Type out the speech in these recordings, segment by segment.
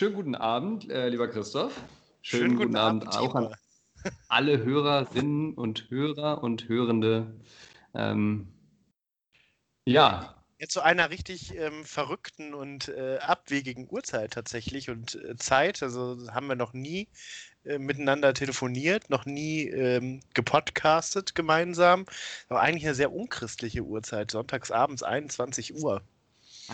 Schönen guten Abend, äh, lieber Christoph. Schönen, schönen guten, guten, Abend, Abend auch an alle Hörerinnen und Hörer und Hörende. Ähm, ja. Jetzt zu einer richtig ähm, verrückten und äh, abwegigen Uhrzeit tatsächlich und äh, Zeit. Also haben wir noch nie äh, miteinander telefoniert, noch nie ähm, gepodcastet gemeinsam. Aber eigentlich eine sehr unchristliche Uhrzeit, sonntagsabends 21 Uhr.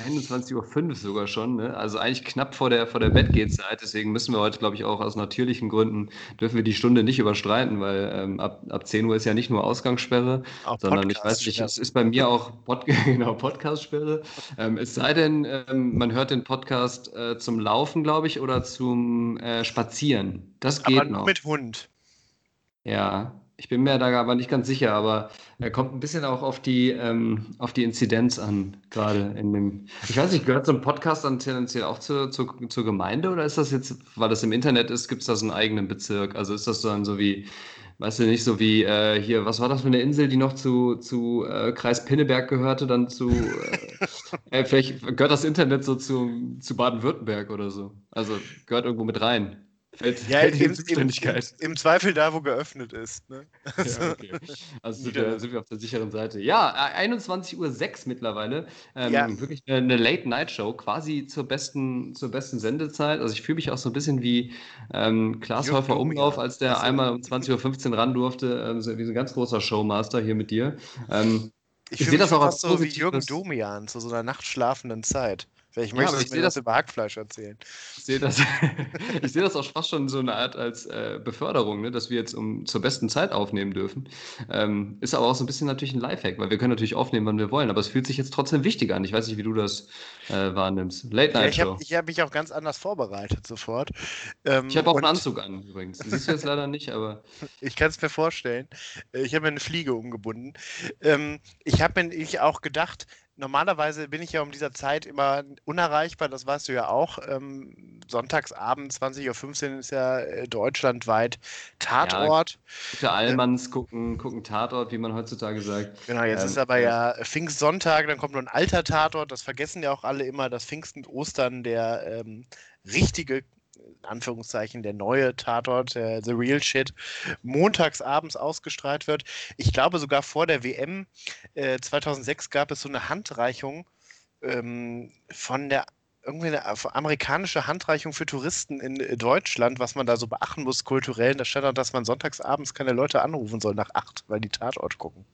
21.05 Uhr sogar schon, ne? also eigentlich knapp vor der, vor der Bettgehzeit. Deswegen müssen wir heute, glaube ich, auch aus natürlichen Gründen, dürfen wir die Stunde nicht überstreiten, weil ähm, ab, ab 10 Uhr ist ja nicht nur Ausgangssperre, auch sondern ich weiß nicht, es ist bei mir auch Pod genau, Podcast-Sperre. Ähm, es sei denn, ähm, man hört den Podcast äh, zum Laufen, glaube ich, oder zum äh, Spazieren. Das geht aber noch. mit Hund. Ja, ich bin mir da aber nicht ganz sicher, aber er kommt ein bisschen auch auf die, ähm, auf die Inzidenz an, gerade in dem. Ich weiß nicht, gehört so ein Podcast dann tendenziell auch zur, zur, zur Gemeinde oder ist das jetzt, weil das im Internet ist, gibt es da so einen eigenen Bezirk? Also ist das dann so wie, weißt du nicht, so wie äh, hier, was war das für eine Insel, die noch zu, zu äh, Kreis Pinneberg gehörte, dann zu, äh, äh vielleicht gehört das Internet so zu, zu Baden-Württemberg oder so. Also gehört irgendwo mit rein. Fällt, ja, fällt im, Zuständigkeit. Im, Im, Zweifel da, wo geöffnet ist. Ne? Also, ja, okay. also sind wir, sind wir, auf der sicheren Seite. Ja, 21.06 Uhr mittlerweile. Ähm, ja. Wirklich eine Late-Night-Show, quasi zur besten, zur besten Sendezeit. Also ich fühle mich auch so ein bisschen wie ähm, Klaas Häufer Umlauf, als der also, einmal um 20.15 Uhr ran durfte, ähm, so, wie so ein ganz großer Showmaster hier mit dir. Ähm, ich, ich sehe das auch fast so wie Jürgen Domian zu so einer nachtschlafenden Zeit. Vielleicht möchte ja, ich mir das über Hackfleisch erzählen. Ich sehe das, ich sehe das auch fast schon so eine Art als äh, Beförderung, ne, dass wir jetzt um zur besten Zeit aufnehmen dürfen. Ähm, ist aber auch so ein bisschen natürlich ein Lifehack, weil wir können natürlich aufnehmen, wann wir wollen, aber es fühlt sich jetzt trotzdem wichtig an. Ich weiß nicht, wie du das äh, wahrnimmst. Late Night Show. ich habe hab mich auch ganz anders vorbereitet sofort. Ähm, ich habe auch einen Anzug an übrigens. Das siehst du jetzt leider nicht, aber. ich kann es mir vorstellen. Ich habe mir eine Fliege umgebunden. Ähm, ich habe mir auch gedacht, normalerweise bin ich ja um dieser Zeit immer unerreichbar, das weißt du ja auch. Ähm, Sonntagsabend 20.15 Uhr ist ja äh, deutschlandweit Tatort. Ja, gute Allmanns äh, gucken, gucken Tatort, wie man heutzutage sagt. Genau, jetzt ähm, ist aber ja Pfingstsonntag, dann kommt noch ein alter Tatort, das vergessen ja auch alle immer, dass Pfingsten und Ostern der ähm, richtige Anführungszeichen der neue Tatort, äh, The Real Shit, montags abends ausgestrahlt wird. Ich glaube sogar vor der WM äh, 2006 gab es so eine Handreichung ähm, von der irgendwie eine amerikanische Handreichung für Touristen in äh, Deutschland, was man da so beachten muss kulturell. Da stand auch, dass man sonntags abends keine Leute anrufen soll nach acht, weil die Tatort gucken.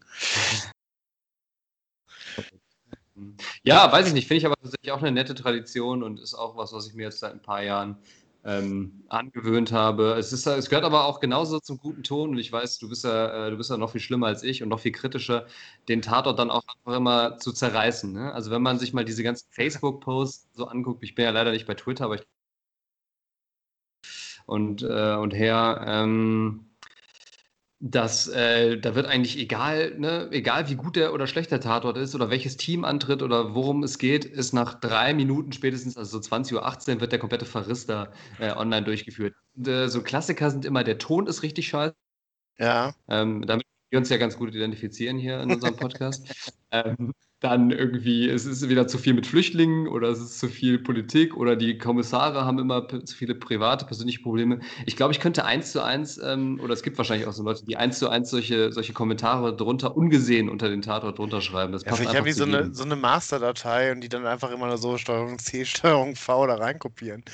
Ja, weiß ich nicht. Finde ich aber tatsächlich auch eine nette Tradition und ist auch was, was ich mir jetzt seit ein paar Jahren ähm, angewöhnt habe. Es, ist, es gehört aber auch genauso zum guten Ton und ich weiß, du bist ja, äh, du bist ja noch viel schlimmer als ich und noch viel kritischer, den Tatort dann auch einfach immer zu zerreißen. Ne? Also wenn man sich mal diese ganzen Facebook-Posts so anguckt, ich bin ja leider nicht bei Twitter, aber ich und, äh, und her, ähm, dass äh, da wird eigentlich egal, ne, egal wie gut der oder schlecht der Tatort ist oder welches Team antritt oder worum es geht, ist nach drei Minuten spätestens, also so 20.18 Uhr, wird der komplette Verriss da äh, online durchgeführt. Und, äh, so Klassiker sind immer, der Ton ist richtig scheiße. Ja. Ähm, damit wir uns ja ganz gut identifizieren hier in unserem Podcast. ähm, dann irgendwie, es ist wieder zu viel mit Flüchtlingen oder es ist zu viel Politik oder die Kommissare haben immer zu viele private, persönliche Probleme. Ich glaube, ich könnte eins zu eins, ähm, oder es gibt wahrscheinlich auch so Leute, die eins zu eins solche, solche Kommentare drunter ungesehen unter den Tatort drunter schreiben. Das ja, passt ich habe wie so eine, so eine Masterdatei und die dann einfach immer nur so Steuerung C, Steuerung V da reinkopieren.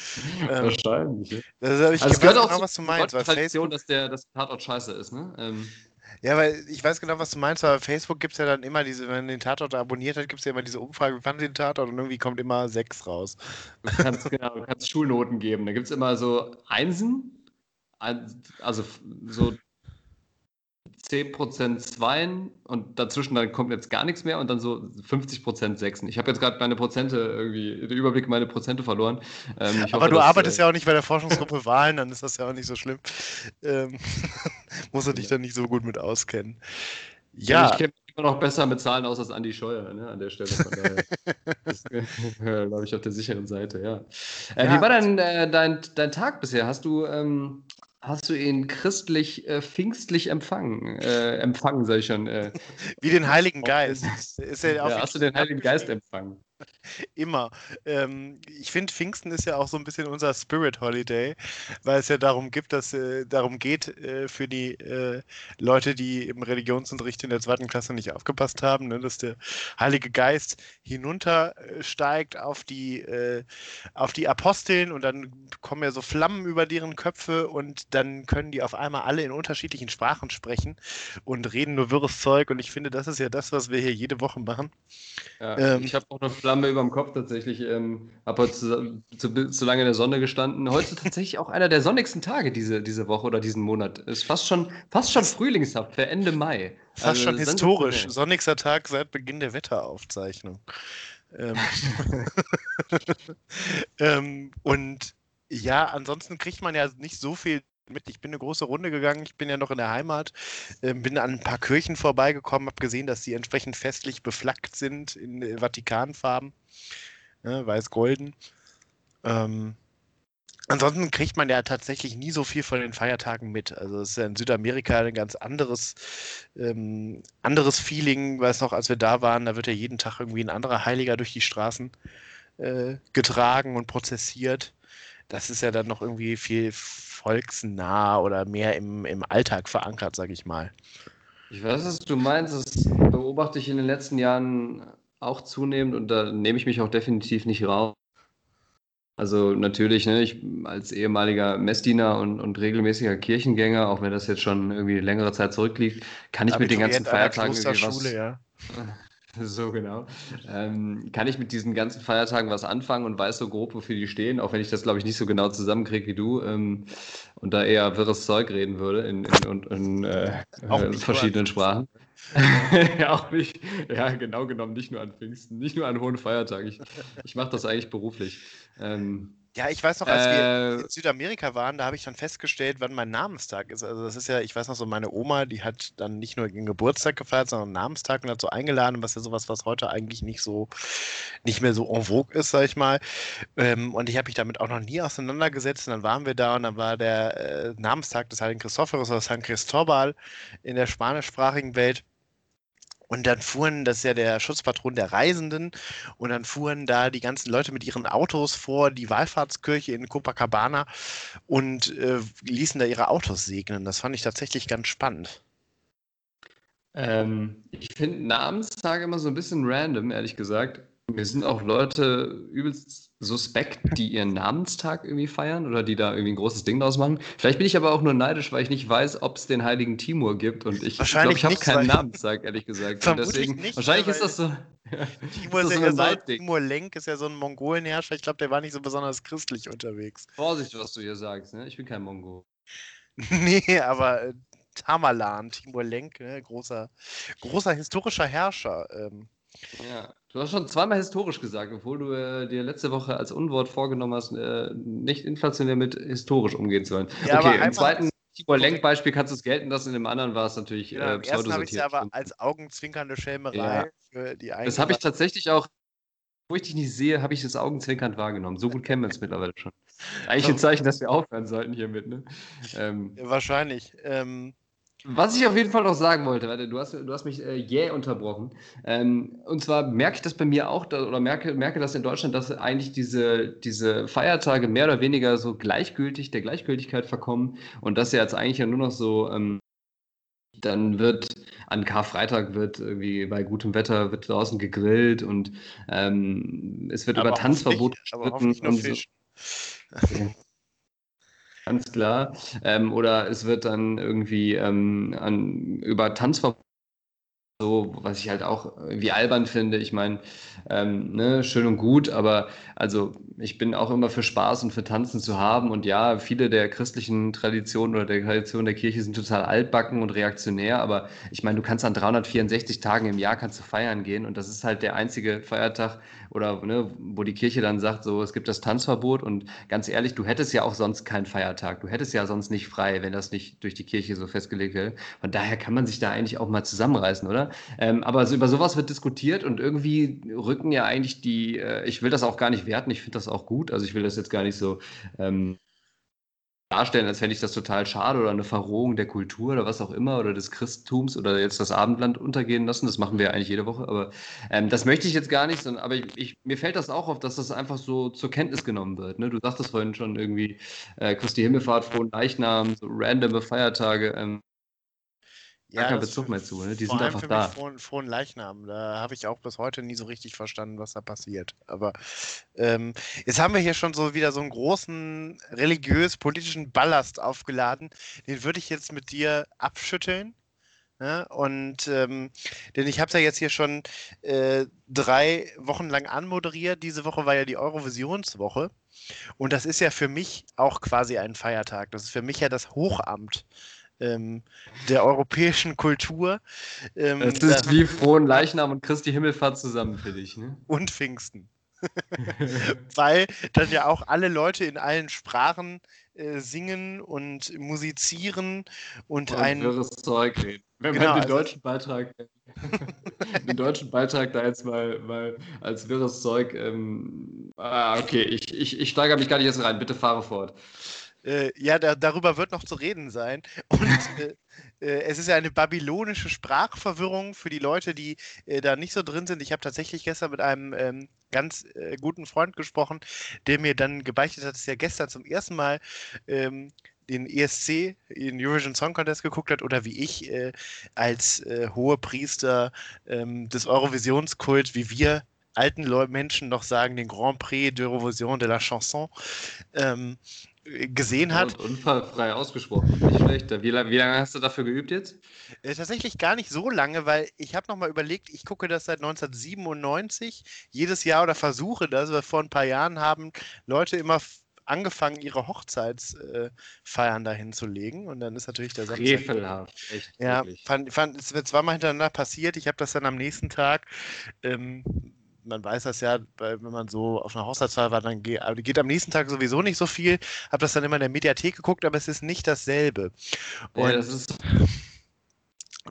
Ähm, Wahrscheinlich. Ja. Das, ich also es gehört auch genau, was du meinst. Tradition, dass der dass Tatort scheiße ist, ne? Ähm, ja, weil ich weiß genau, was du meinst, aber Facebook gibt es ja dann immer diese, wenn man den Tatort abonniert hat, gibt es ja immer diese Umfrage, wie fanden den Tatort? Und irgendwie kommt immer sechs raus. Du kannst, genau, du kannst Schulnoten geben. Da gibt es immer so Einsen, also so 10% Zweien und dazwischen dann kommt jetzt gar nichts mehr und dann so 50% Sechsen. Ich habe jetzt gerade meine Prozente irgendwie, den Überblick meine Prozente verloren. Ähm, Aber hoffe, du dass, arbeitest äh, ja auch nicht bei der Forschungsgruppe Wahlen, dann ist das ja auch nicht so schlimm. Ähm, muss er dich dann nicht so gut mit auskennen. Ja. Ich kenne immer noch besser mit Zahlen aus als Andi Scheuer ne, an der Stelle. Von daher glaube ich, auf der sicheren Seite, ja. Äh, ja. Wie war denn äh, dein, dein Tag bisher? Hast du ähm, Hast du ihn christlich, äh, pfingstlich empfangen? Äh, empfangen, sag ich schon. Äh, Wie den Heiligen Geist. Ist er ja, hast du den Heiligen Geist empfangen? Immer. Ähm, ich finde, Pfingsten ist ja auch so ein bisschen unser Spirit Holiday, weil es ja darum gibt, dass äh, darum geht äh, für die äh, Leute, die im Religionsunterricht in der zweiten Klasse nicht aufgepasst haben, ne, dass der Heilige Geist hinuntersteigt auf die äh, auf die Aposteln und dann kommen ja so Flammen über deren Köpfe und dann können die auf einmal alle in unterschiedlichen Sprachen sprechen und reden nur wirres Zeug und ich finde, das ist ja das, was wir hier jede Woche machen. Ja, ähm, ich habe auch eine Flamme über dem Kopf tatsächlich. Ähm, habe heute zu, zu, zu, lange in der Sonne gestanden. Heute tatsächlich auch einer der sonnigsten Tage diese, diese Woche oder diesen Monat. Ist fast schon, fast schon frühlingshaft für Ende Mai. Fast also, schon historisch. Sonnigster Tag seit Beginn der Wetteraufzeichnung. Ähm, ähm, und ja, ansonsten kriegt man ja nicht so viel mit. Ich bin eine große Runde gegangen. Ich bin ja noch in der Heimat, äh, bin an ein paar Kirchen vorbeigekommen, habe gesehen, dass sie entsprechend festlich beflaggt sind in äh, Vatikanfarben, ne, weiß-golden. Ähm, ansonsten kriegt man ja tatsächlich nie so viel von den Feiertagen mit. Also es ist ja in Südamerika ein ganz anderes, ähm, anderes Feeling, weiß noch, als wir da waren, da wird ja jeden Tag irgendwie ein anderer Heiliger durch die Straßen äh, getragen und prozessiert. Das ist ja dann noch irgendwie viel volksnah oder mehr im, im Alltag verankert, sage ich mal. Ich weiß, was du meinst. Das beobachte ich in den letzten Jahren auch zunehmend und da nehme ich mich auch definitiv nicht raus. Also natürlich, ne, ich als ehemaliger Messdiener und, und regelmäßiger Kirchengänger, auch wenn das jetzt schon irgendwie längere Zeit zurückliegt, kann ich mit den ganzen Feiertagen irgendwie was, ja. So genau. Ähm, kann ich mit diesen ganzen Feiertagen was anfangen und weiß so grob, wofür die stehen, auch wenn ich das, glaube ich, nicht so genau zusammenkriege wie du ähm, und da eher wirres Zeug reden würde in, in, in, in äh, äh verschiedenen Sprachen. ja, auch nicht, ja, genau genommen, nicht nur an Pfingsten, nicht nur an hohen Feiertagen. Ich, ich mache das eigentlich beruflich. Ähm, ja, ich weiß noch, als äh, wir in Südamerika waren, da habe ich dann festgestellt, wann mein Namenstag ist. Also das ist ja, ich weiß noch so, meine Oma, die hat dann nicht nur den Geburtstag gefeiert, sondern einen Namenstag und hat so eingeladen, was ja sowas, was heute eigentlich nicht so, nicht mehr so en vogue ist, sag ich mal. Ähm, und ich habe mich damit auch noch nie auseinandergesetzt. Und dann waren wir da und dann war der äh, Namenstag des Heiligen Christophorus oder San Cristobal in der spanischsprachigen Welt. Und dann fuhren, das ist ja der Schutzpatron der Reisenden, und dann fuhren da die ganzen Leute mit ihren Autos vor die Wallfahrtskirche in Copacabana und äh, ließen da ihre Autos segnen. Das fand ich tatsächlich ganz spannend. Ähm, ich finde Namenstage immer so ein bisschen random, ehrlich gesagt. Mir sind auch Leute übelst suspekt, die ihren Namenstag irgendwie feiern oder die da irgendwie ein großes Ding draus machen. Vielleicht bin ich aber auch nur neidisch, weil ich nicht weiß, ob es den heiligen Timur gibt und ich glaube, ich habe keinen Namenstag, ehrlich gesagt. deswegen, nicht, wahrscheinlich ist das so. Timur ist, ist ja so ein Timur Lenk ist ja so ein Mongolenherrscher. Ich glaube, der war nicht so besonders christlich unterwegs. Vorsicht, was du hier sagst, ne? Ich bin kein Mongol. nee, aber äh, Tamerlan, Timur Lenk, ne? großer, großer historischer Herrscher. Ähm, ja, du hast schon zweimal historisch gesagt, obwohl du äh, dir letzte Woche als Unwort vorgenommen hast, äh, nicht inflationär mit historisch umgehen zu sollen. Ja, okay, im zweiten Tibor Lenk-Beispiel kannst du es gelten lassen, in dem anderen war es natürlich genau, äh, pseudosortiert. habe ich es aber als augenzwinkernde Schelmerei ja. für die Das habe ich tatsächlich auch, wo ich dich nicht sehe, habe ich das augenzwinkernd wahrgenommen. So gut kennen wir es mittlerweile schon. Eigentlich ein Zeichen, dass wir aufhören sollten hiermit, ne? Ähm, ja, wahrscheinlich. Ähm, was ich auf jeden Fall noch sagen wollte, warte, du hast, du hast mich äh, jäh yeah unterbrochen. Ähm, und zwar merke ich das bei mir auch, da, oder merke, merke das in Deutschland, dass eigentlich diese, diese Feiertage mehr oder weniger so gleichgültig, der Gleichgültigkeit verkommen und dass ja jetzt eigentlich ja nur noch so, ähm, dann wird an Karfreitag wird irgendwie bei gutem Wetter wird draußen gegrillt und ähm, es wird aber über Tanzverbot gesprochen. so. Ganz klar. Ähm, oder es wird dann irgendwie ähm, an, über Tanzverbot so, was ich halt auch wie albern finde. Ich meine, ähm, ne, schön und gut, aber also ich bin auch immer für Spaß und für Tanzen zu haben. Und ja, viele der christlichen Traditionen oder der Tradition der Kirche sind total altbacken und reaktionär. Aber ich meine, du kannst an 364 Tagen im Jahr kannst du feiern gehen und das ist halt der einzige Feiertag oder ne, wo die Kirche dann sagt, so es gibt das Tanzverbot. Und ganz ehrlich, du hättest ja auch sonst keinen Feiertag. Du hättest ja sonst nicht frei, wenn das nicht durch die Kirche so festgelegt wäre. Von daher kann man sich da eigentlich auch mal zusammenreißen, oder? Ähm, aber so, über sowas wird diskutiert und irgendwie rücken ja eigentlich die, äh, ich will das auch gar nicht werten, ich finde das auch gut, also ich will das jetzt gar nicht so ähm, darstellen, als fände ich das total schade oder eine Verrohung der Kultur oder was auch immer oder des Christentums oder jetzt das Abendland untergehen lassen. Das machen wir ja eigentlich jede Woche, aber ähm, das möchte ich jetzt gar nicht, sondern aber ich, ich, mir fällt das auch auf, dass das einfach so zur Kenntnis genommen wird. Ne? Du sagtest vorhin schon irgendwie äh, Christi Himmelfahrt, Frohen Leichnam, so randome Feiertage. Ähm, ja, keinen Bezug mehr zu. Ne? Die sind einfach da. Frohen, frohen Leichnam. Da habe ich auch bis heute nie so richtig verstanden, was da passiert. Aber ähm, jetzt haben wir hier schon so wieder so einen großen religiös-politischen Ballast aufgeladen. Den würde ich jetzt mit dir abschütteln. Ne? und ähm, denn ich habe es ja jetzt hier schon äh, drei Wochen lang anmoderiert. Diese Woche war ja die Eurovisionswoche. Und das ist ja für mich auch quasi ein Feiertag. Das ist für mich ja das Hochamt ähm, der europäischen Kultur. Ähm, das ist da, wie Frohen Leichnam und Christi Himmelfahrt zusammen für dich, ne? Und Pfingsten. Weil dann ja auch alle Leute in allen Sprachen äh, singen und musizieren und, und ein. Wirres Zeug reden. Wenn genau, man den also deutschen Beitrag, den deutschen Beitrag da jetzt mal, mal als wirres Zeug. Ähm, ah, okay, ich, ich, ich steigere mich gar nicht erst rein. Bitte fahre fort. Äh, ja, da, darüber wird noch zu reden sein. Und äh, äh, es ist ja eine babylonische Sprachverwirrung für die Leute, die äh, da nicht so drin sind. Ich habe tatsächlich gestern mit einem ähm, ganz äh, guten Freund gesprochen, der mir dann gebeichtet hat, dass er gestern zum ersten Mal ähm, den ESC, den Eurovision Song Contest geguckt hat oder wie ich als äh, Priester ähm, des Eurovisionskult, wie wir alten Menschen noch sagen, den Grand Prix d'Eurovision de la Chanson. Ähm, gesehen hat. Und unfallfrei ausgesprochen, nicht schlecht. Wie, wie, lange hast du dafür geübt jetzt? Äh, tatsächlich gar nicht so lange, weil ich habe nochmal überlegt, ich gucke das seit 1997 jedes Jahr oder versuche das, weil vor ein paar Jahren haben Leute immer angefangen, ihre Hochzeitsfeiern äh, dahin zu legen. Und dann ist natürlich der Samstag. Frevelhaft, echt. Ja, fand, fand, es wird zweimal hintereinander passiert. Ich habe das dann am nächsten Tag ähm, man weiß das ja, wenn man so auf einer Hochzeitsfeier war, dann geht, geht, am nächsten Tag sowieso nicht so viel. Habe das dann immer in der Mediathek geguckt, aber es ist nicht dasselbe. Und ja, das ist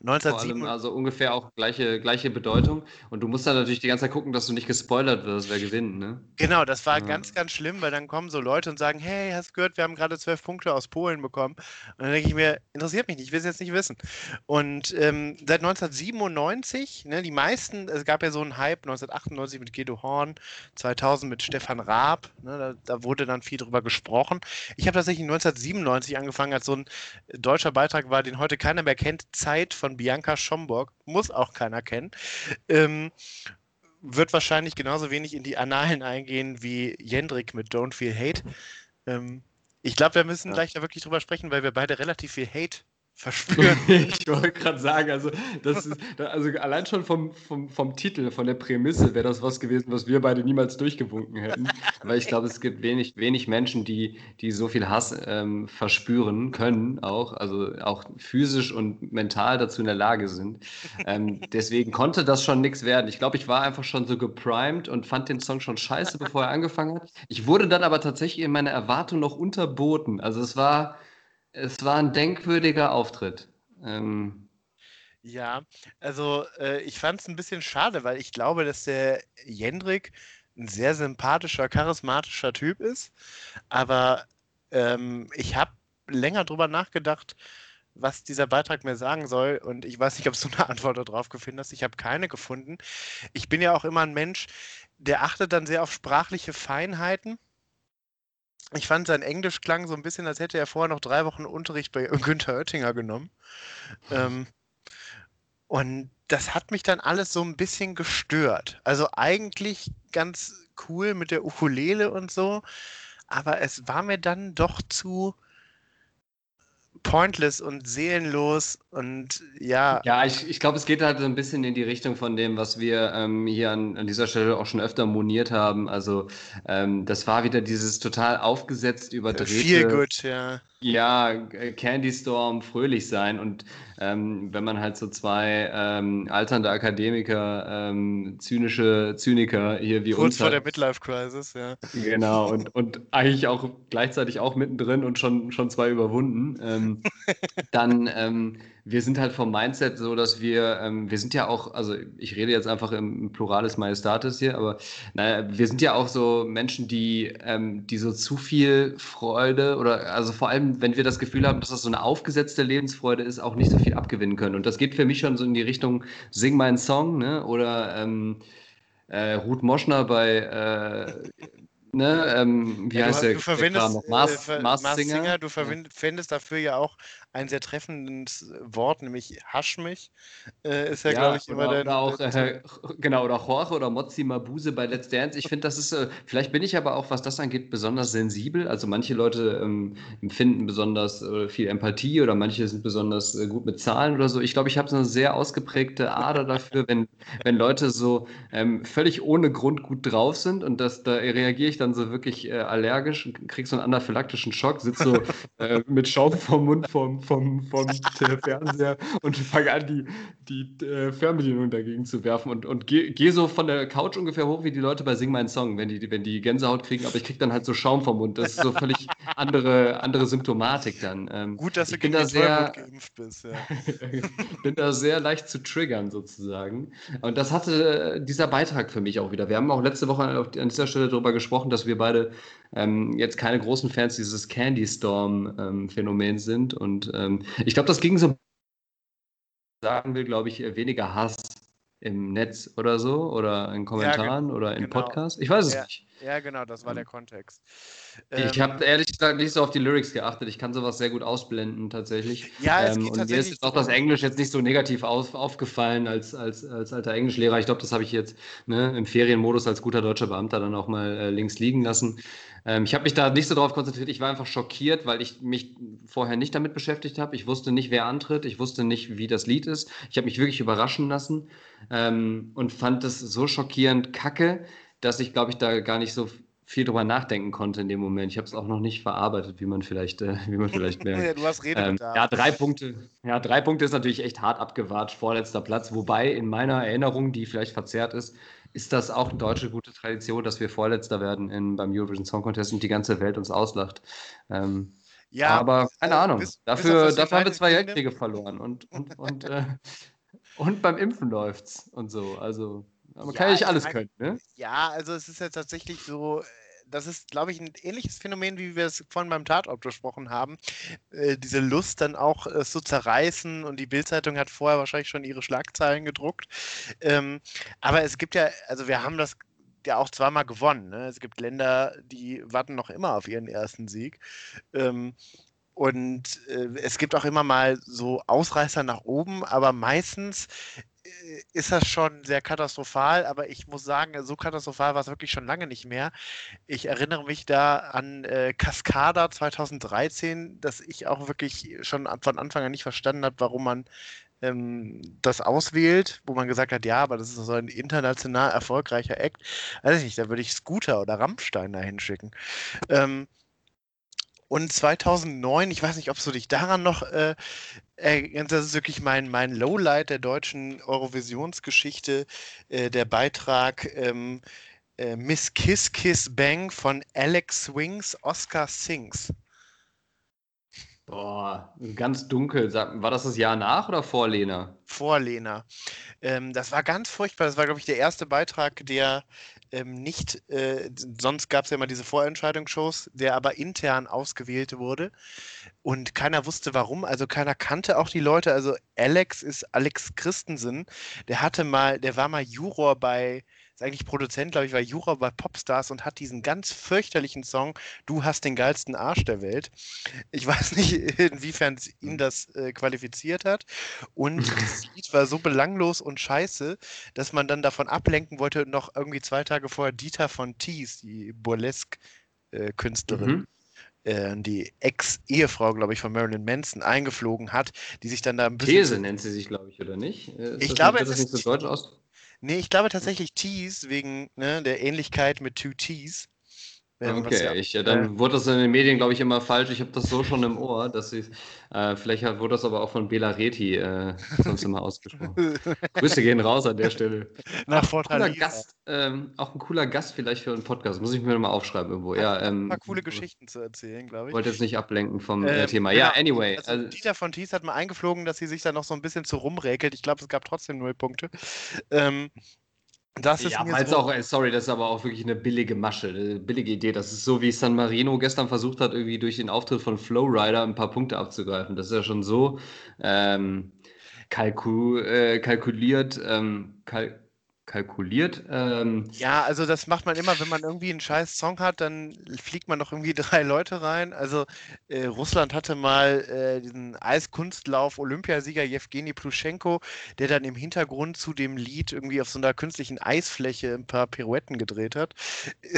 1907. Allem, also ungefähr auch gleiche, gleiche Bedeutung. Und du musst dann natürlich die ganze Zeit gucken, dass du nicht gespoilert wirst, wer gewinnt, ne? Genau, das war ja. ganz, ganz schlimm, weil dann kommen so Leute und sagen, hey, hast du gehört, wir haben gerade zwölf Punkte aus Polen bekommen. Und dann denke ich mir, interessiert mich nicht, ich will es jetzt nicht wissen. Und ähm, seit 1997, ne, die meisten, es gab ja so einen Hype, 1998 mit Guido Horn, 2000 mit Stefan Raab, ne, da, da wurde dann viel drüber gesprochen. Ich habe tatsächlich 1997 angefangen, als so ein deutscher Beitrag war, den heute keiner mehr kennt, Zeit von von Bianca Schomburg, muss auch keiner kennen. Ähm, wird wahrscheinlich genauso wenig in die Annalen eingehen wie Jendrik mit Don't Feel Hate. Ähm, ich glaube, wir müssen ja. gleich da wirklich drüber sprechen, weil wir beide relativ viel Hate verspüren. ich wollte gerade sagen, also, das ist, also allein schon vom, vom, vom Titel, von der Prämisse wäre das was gewesen, was wir beide niemals durchgewunken hätten. Weil ich glaube, es gibt wenig, wenig Menschen, die, die so viel Hass ähm, verspüren können, auch, also auch physisch und mental dazu in der Lage sind. Ähm, deswegen konnte das schon nichts werden. Ich glaube, ich war einfach schon so geprimed und fand den Song schon scheiße, bevor er angefangen hat. Ich wurde dann aber tatsächlich in meiner Erwartung noch unterboten. Also es war es war ein denkwürdiger Auftritt. Ähm, ja, also äh, ich fand es ein bisschen schade, weil ich glaube, dass der Jendrik ein sehr sympathischer, charismatischer Typ ist. Aber ähm, ich habe länger drüber nachgedacht, was dieser Beitrag mir sagen soll. Und ich weiß nicht, ob du eine Antwort darauf gefunden hast. Ich habe keine gefunden. Ich bin ja auch immer ein Mensch, der achtet dann sehr auf sprachliche Feinheiten. Ich fand, sein Englisch klang so ein bisschen, als hätte er vorher noch drei Wochen Unterricht bei Günther Oettinger genommen. Ähm, und das hat mich dann alles so ein bisschen gestört. Also eigentlich ganz cool mit der Ukulele und so, aber es war mir dann doch zu pointless und seelenlos und ja. Ja, ich, ich glaube, es geht halt so ein bisschen in die Richtung von dem, was wir ähm, hier an, an dieser Stelle auch schon öfter moniert haben. Also ähm, das war wieder dieses total aufgesetzt, überdrehte. Viel gut, ja. Ja, äh, Candy Storm, fröhlich sein. Und ähm, wenn man halt so zwei ähm, alternde Akademiker, ähm, zynische Zyniker hier wie Kurz uns. Kurz vor der Midlife Crisis, ja. Genau, und, und eigentlich auch gleichzeitig auch mittendrin und schon, schon zwei überwunden, ähm, dann wir sind halt vom Mindset so, dass wir, ähm, wir sind ja auch, also ich rede jetzt einfach im Pluralis Majestatis hier, aber naja, wir sind ja auch so Menschen, die, ähm, die so zu viel Freude oder also vor allem, wenn wir das Gefühl haben, dass das so eine aufgesetzte Lebensfreude ist, auch nicht so viel abgewinnen können. Und das geht für mich schon so in die Richtung Sing meinen Song, ne? Oder ähm, äh, Ruth Moschner bei äh, ne, ähm, wie ja, heißt du, der? Du verwendest, der Mars, äh, Mars, Mars Singer. Singer. Du verwendest dafür ja auch ein sehr treffendes Wort, nämlich Hasch mich. Äh, ist ja, ja glaube ich, immer der. Oder auch, äh, genau, oder Jorge oder Mozzi Mabuse bei Let's Dance. Ich finde, das ist, äh, vielleicht bin ich aber auch, was das angeht, besonders sensibel. Also manche Leute ähm, empfinden besonders äh, viel Empathie oder manche sind besonders äh, gut mit Zahlen oder so. Ich glaube, ich habe so eine sehr ausgeprägte Ader dafür, wenn, wenn Leute so ähm, völlig ohne Grund gut drauf sind und das, da reagiere ich dann so wirklich äh, allergisch und kriege so einen anaphylaktischen Schock, sitze so mit Schaum vom Mund vom, vom, vom Fernseher und fange an, die, die äh, Fernbedienung dagegen zu werfen und, und gehe geh so von der Couch ungefähr hoch wie die Leute bei Sing meinen Song, wenn die, wenn die Gänsehaut kriegen, aber ich kriege dann halt so Schaum vom Mund. Das ist so völlig andere, andere Symptomatik dann. Ähm, Gut, dass du gegen da sehr, geimpft bist. Ja. bin da sehr leicht zu triggern sozusagen. Und das hatte äh, dieser Beitrag für mich auch wieder. Wir haben auch letzte Woche an dieser Stelle darüber gesprochen, dass wir beide ähm, jetzt keine großen Fans dieses Candy Storm-Phänomen ähm, sind. Und ähm, ich glaube, das ging so, sagen will, glaube ich, weniger Hass im Netz oder so oder in Kommentaren ja, oder in genau. Podcasts. Ich weiß es ja, nicht. Ja, genau, das war der Kontext. Ich habe ähm, ehrlich gesagt nicht so auf die Lyrics geachtet. Ich kann sowas sehr gut ausblenden tatsächlich. Ja, es ähm, geht und mir ist jetzt auch das Englisch jetzt nicht so negativ auf, aufgefallen als, als, als alter Englischlehrer. Ich glaube, das habe ich jetzt ne, im Ferienmodus als guter deutscher Beamter dann auch mal äh, links liegen lassen. Ähm, ich habe mich da nicht so drauf konzentriert. Ich war einfach schockiert, weil ich mich vorher nicht damit beschäftigt habe. Ich wusste nicht, wer antritt. Ich wusste nicht, wie das Lied ist. Ich habe mich wirklich überraschen lassen ähm, und fand es so schockierend kacke, dass ich, glaube ich, da gar nicht so viel drüber nachdenken konnte in dem Moment. Ich habe es auch noch nicht verarbeitet, wie man vielleicht, äh, wie man vielleicht merkt. ja, du hast Rede ähm, Ja, drei Punkte. Ja, drei Punkte ist natürlich echt hart abgewatscht, vorletzter Platz. Wobei in meiner Erinnerung, die vielleicht verzerrt ist, ist das auch eine deutsche gute Tradition, dass wir Vorletzter werden in, beim Eurovision Song Contest und die ganze Welt uns auslacht. Ähm, ja, aber keine äh, Ahnung. Bis, dafür bis dafür haben wir zwei Weltkriege verloren und, und, und, äh, und beim Impfen läuft's und so. Also man ja, kann ja nicht alles können, ne? Ja, also es ist ja tatsächlich so, das ist, glaube ich, ein ähnliches Phänomen, wie wir es vorhin beim Tatort besprochen haben. Äh, diese Lust dann auch äh, zu zerreißen und die Bildzeitung hat vorher wahrscheinlich schon ihre Schlagzeilen gedruckt. Ähm, aber es gibt ja, also wir haben das ja auch zweimal gewonnen. Ne? Es gibt Länder, die warten noch immer auf ihren ersten Sieg. Ähm, und äh, es gibt auch immer mal so Ausreißer nach oben, aber meistens ist das schon sehr katastrophal, aber ich muss sagen, so katastrophal war es wirklich schon lange nicht mehr. Ich erinnere mich da an äh, Cascada 2013, dass ich auch wirklich schon von Anfang an nicht verstanden habe, warum man ähm, das auswählt, wo man gesagt hat, ja, aber das ist so ein international erfolgreicher Act. Weiß ich nicht, da würde ich Scooter oder Rammstein da hinschicken. Ähm, und 2009, ich weiß nicht, ob du dich daran noch äh, erinnerst, das ist wirklich mein, mein Lowlight der deutschen Eurovisionsgeschichte, äh, der Beitrag ähm, äh, Miss Kiss Kiss Bang von Alex Swings, Oscar Sings. Boah, ganz dunkel. War das das Jahr nach oder vor Lena? Vor Lena. Ähm, das war ganz furchtbar. Das war, glaube ich, der erste Beitrag, der ähm, nicht, äh, sonst gab es ja immer diese Vorentscheidungsshows, der aber intern ausgewählt wurde. Und keiner wusste warum, also keiner kannte auch die Leute. Also Alex ist Alex Christensen, der hatte mal, der war mal Juror bei ist eigentlich Produzent, glaube ich, war Juror bei Popstars und hat diesen ganz fürchterlichen Song Du hast den geilsten Arsch der Welt. Ich weiß nicht, inwiefern ihn hm. das äh, qualifiziert hat. Und das Lied war so belanglos und scheiße, dass man dann davon ablenken wollte, noch irgendwie zwei Tage vorher Dieter von Thies, die Burlesque-Künstlerin, mhm äh, die Ex-Ehefrau, glaube ich, von Marilyn Manson eingeflogen hat, die sich dann da ein bisschen. These nennt sie sich, glaube ich, oder nicht? Äh, ist ich glaube, nicht, es ist. Nicht so deutsch aus? Nee, ich glaube tatsächlich Tees, wegen ne, der Ähnlichkeit mit Two Tees. Okay, ja, ich, ja, dann äh, wurde das in den Medien, glaube ich, immer falsch. Ich habe das so schon im Ohr, dass ich, äh, vielleicht wurde das aber auch von Bela Reti äh, sonst immer ausgesprochen. Grüße gehen raus an der Stelle. Nach Vorteil. Gast, ähm, auch ein cooler Gast vielleicht für einen Podcast. Muss ich mir mal aufschreiben irgendwo. Ja, ähm, ein paar coole Geschichten zu erzählen, glaube ich. Wollte jetzt nicht ablenken vom äh, ähm, Thema. Genau. Ja, anyway. Also, also, Dieter von Thies hat mal eingeflogen, dass sie sich da noch so ein bisschen zu rumräkelt. Ich glaube, es gab trotzdem null Punkte. Ähm, das ist ja, so auch, sorry, das ist aber auch wirklich eine billige Masche, eine billige Idee. Das ist so, wie San Marino gestern versucht hat, irgendwie durch den Auftritt von Flowrider ein paar Punkte abzugreifen. Das ist ja schon so ähm, kalku äh, kalkuliert, ähm, kal kalkuliert. Ähm, ja, also das macht man immer, wenn man irgendwie einen scheiß Song hat, dann fliegt man noch irgendwie drei Leute rein. Also äh, Russland hatte mal äh, diesen Eiskunstlauf Olympiasieger Jewgeni Pluschenko, der dann im Hintergrund zu dem Lied irgendwie auf so einer künstlichen Eisfläche ein paar Pirouetten gedreht hat.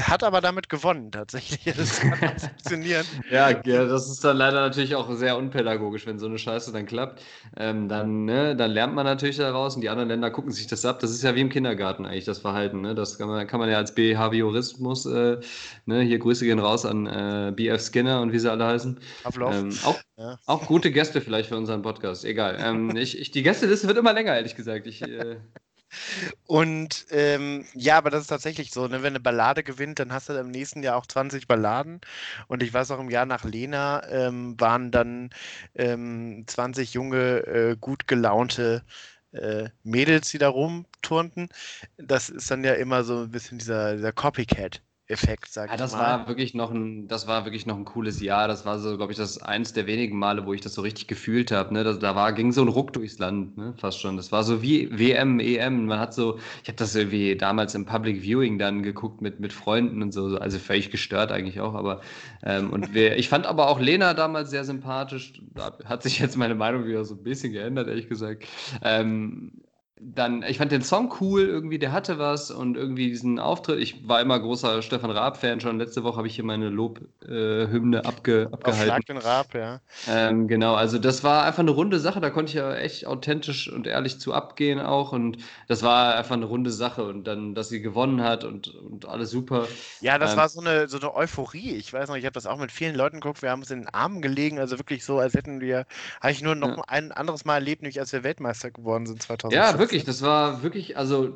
Hat aber damit gewonnen tatsächlich. Das kann funktionieren. ja, ja, das ist dann leider natürlich auch sehr unpädagogisch, wenn so eine Scheiße dann klappt. Ähm, dann, ne, dann lernt man natürlich daraus und die anderen Länder gucken sich das ab. Das ist ja wie im Kindergarten. Kindergarten eigentlich, das Verhalten. Ne? Das kann man, kann man ja als Behaviorismus, äh, ne? hier Grüße gehen raus an äh, BF Skinner und wie sie alle heißen. Ähm, auch, ja. auch gute Gäste vielleicht für unseren Podcast, egal. Ähm, ich, ich, die Gästeliste wird immer länger, ehrlich gesagt. Ich, äh, und ähm, ja, aber das ist tatsächlich so, ne? wenn eine Ballade gewinnt, dann hast du im nächsten Jahr auch 20 Balladen. Und ich weiß auch, im Jahr nach Lena ähm, waren dann ähm, 20 junge, äh, gut gelaunte äh, Mädels, die da rumturnten. Das ist dann ja immer so ein bisschen dieser, dieser Copycat. Effekt, sag ja, ich das mal. war wirklich noch ein, das war wirklich noch ein cooles Jahr. Das war so, glaube ich, das eins der wenigen Male, wo ich das so richtig gefühlt habe. Ne? Da, da, war, ging so ein Ruck durchs Land, ne? fast schon. Das war so wie WM, EM. Man hat so, ich habe das irgendwie damals im Public Viewing dann geguckt mit, mit Freunden und so, also völlig gestört eigentlich auch. Aber ähm, und wir, ich fand aber auch Lena damals sehr sympathisch. Da hat sich jetzt meine Meinung wieder so ein bisschen geändert, ehrlich gesagt. Ähm, dann, ich fand den Song cool, irgendwie, der hatte was und irgendwie diesen Auftritt. Ich war immer großer Stefan Raab-Fan, schon letzte Woche habe ich hier meine Lobhymne äh, abge, abgehalten. Schlag den Raab, ja. Ähm, genau, also das war einfach eine runde Sache, da konnte ich ja echt authentisch und ehrlich zu abgehen auch und das war einfach eine runde Sache und dann, dass sie gewonnen hat und, und alles super. Ja, das ähm, war so eine, so eine Euphorie. Ich weiß noch, ich habe das auch mit vielen Leuten geguckt, wir haben uns in den Armen gelegen, also wirklich so, als hätten wir, habe ich nur noch ja. ein anderes Mal erlebt, nämlich als wir Weltmeister geworden sind 2000. Ja, wirklich wirklich, das war wirklich, also,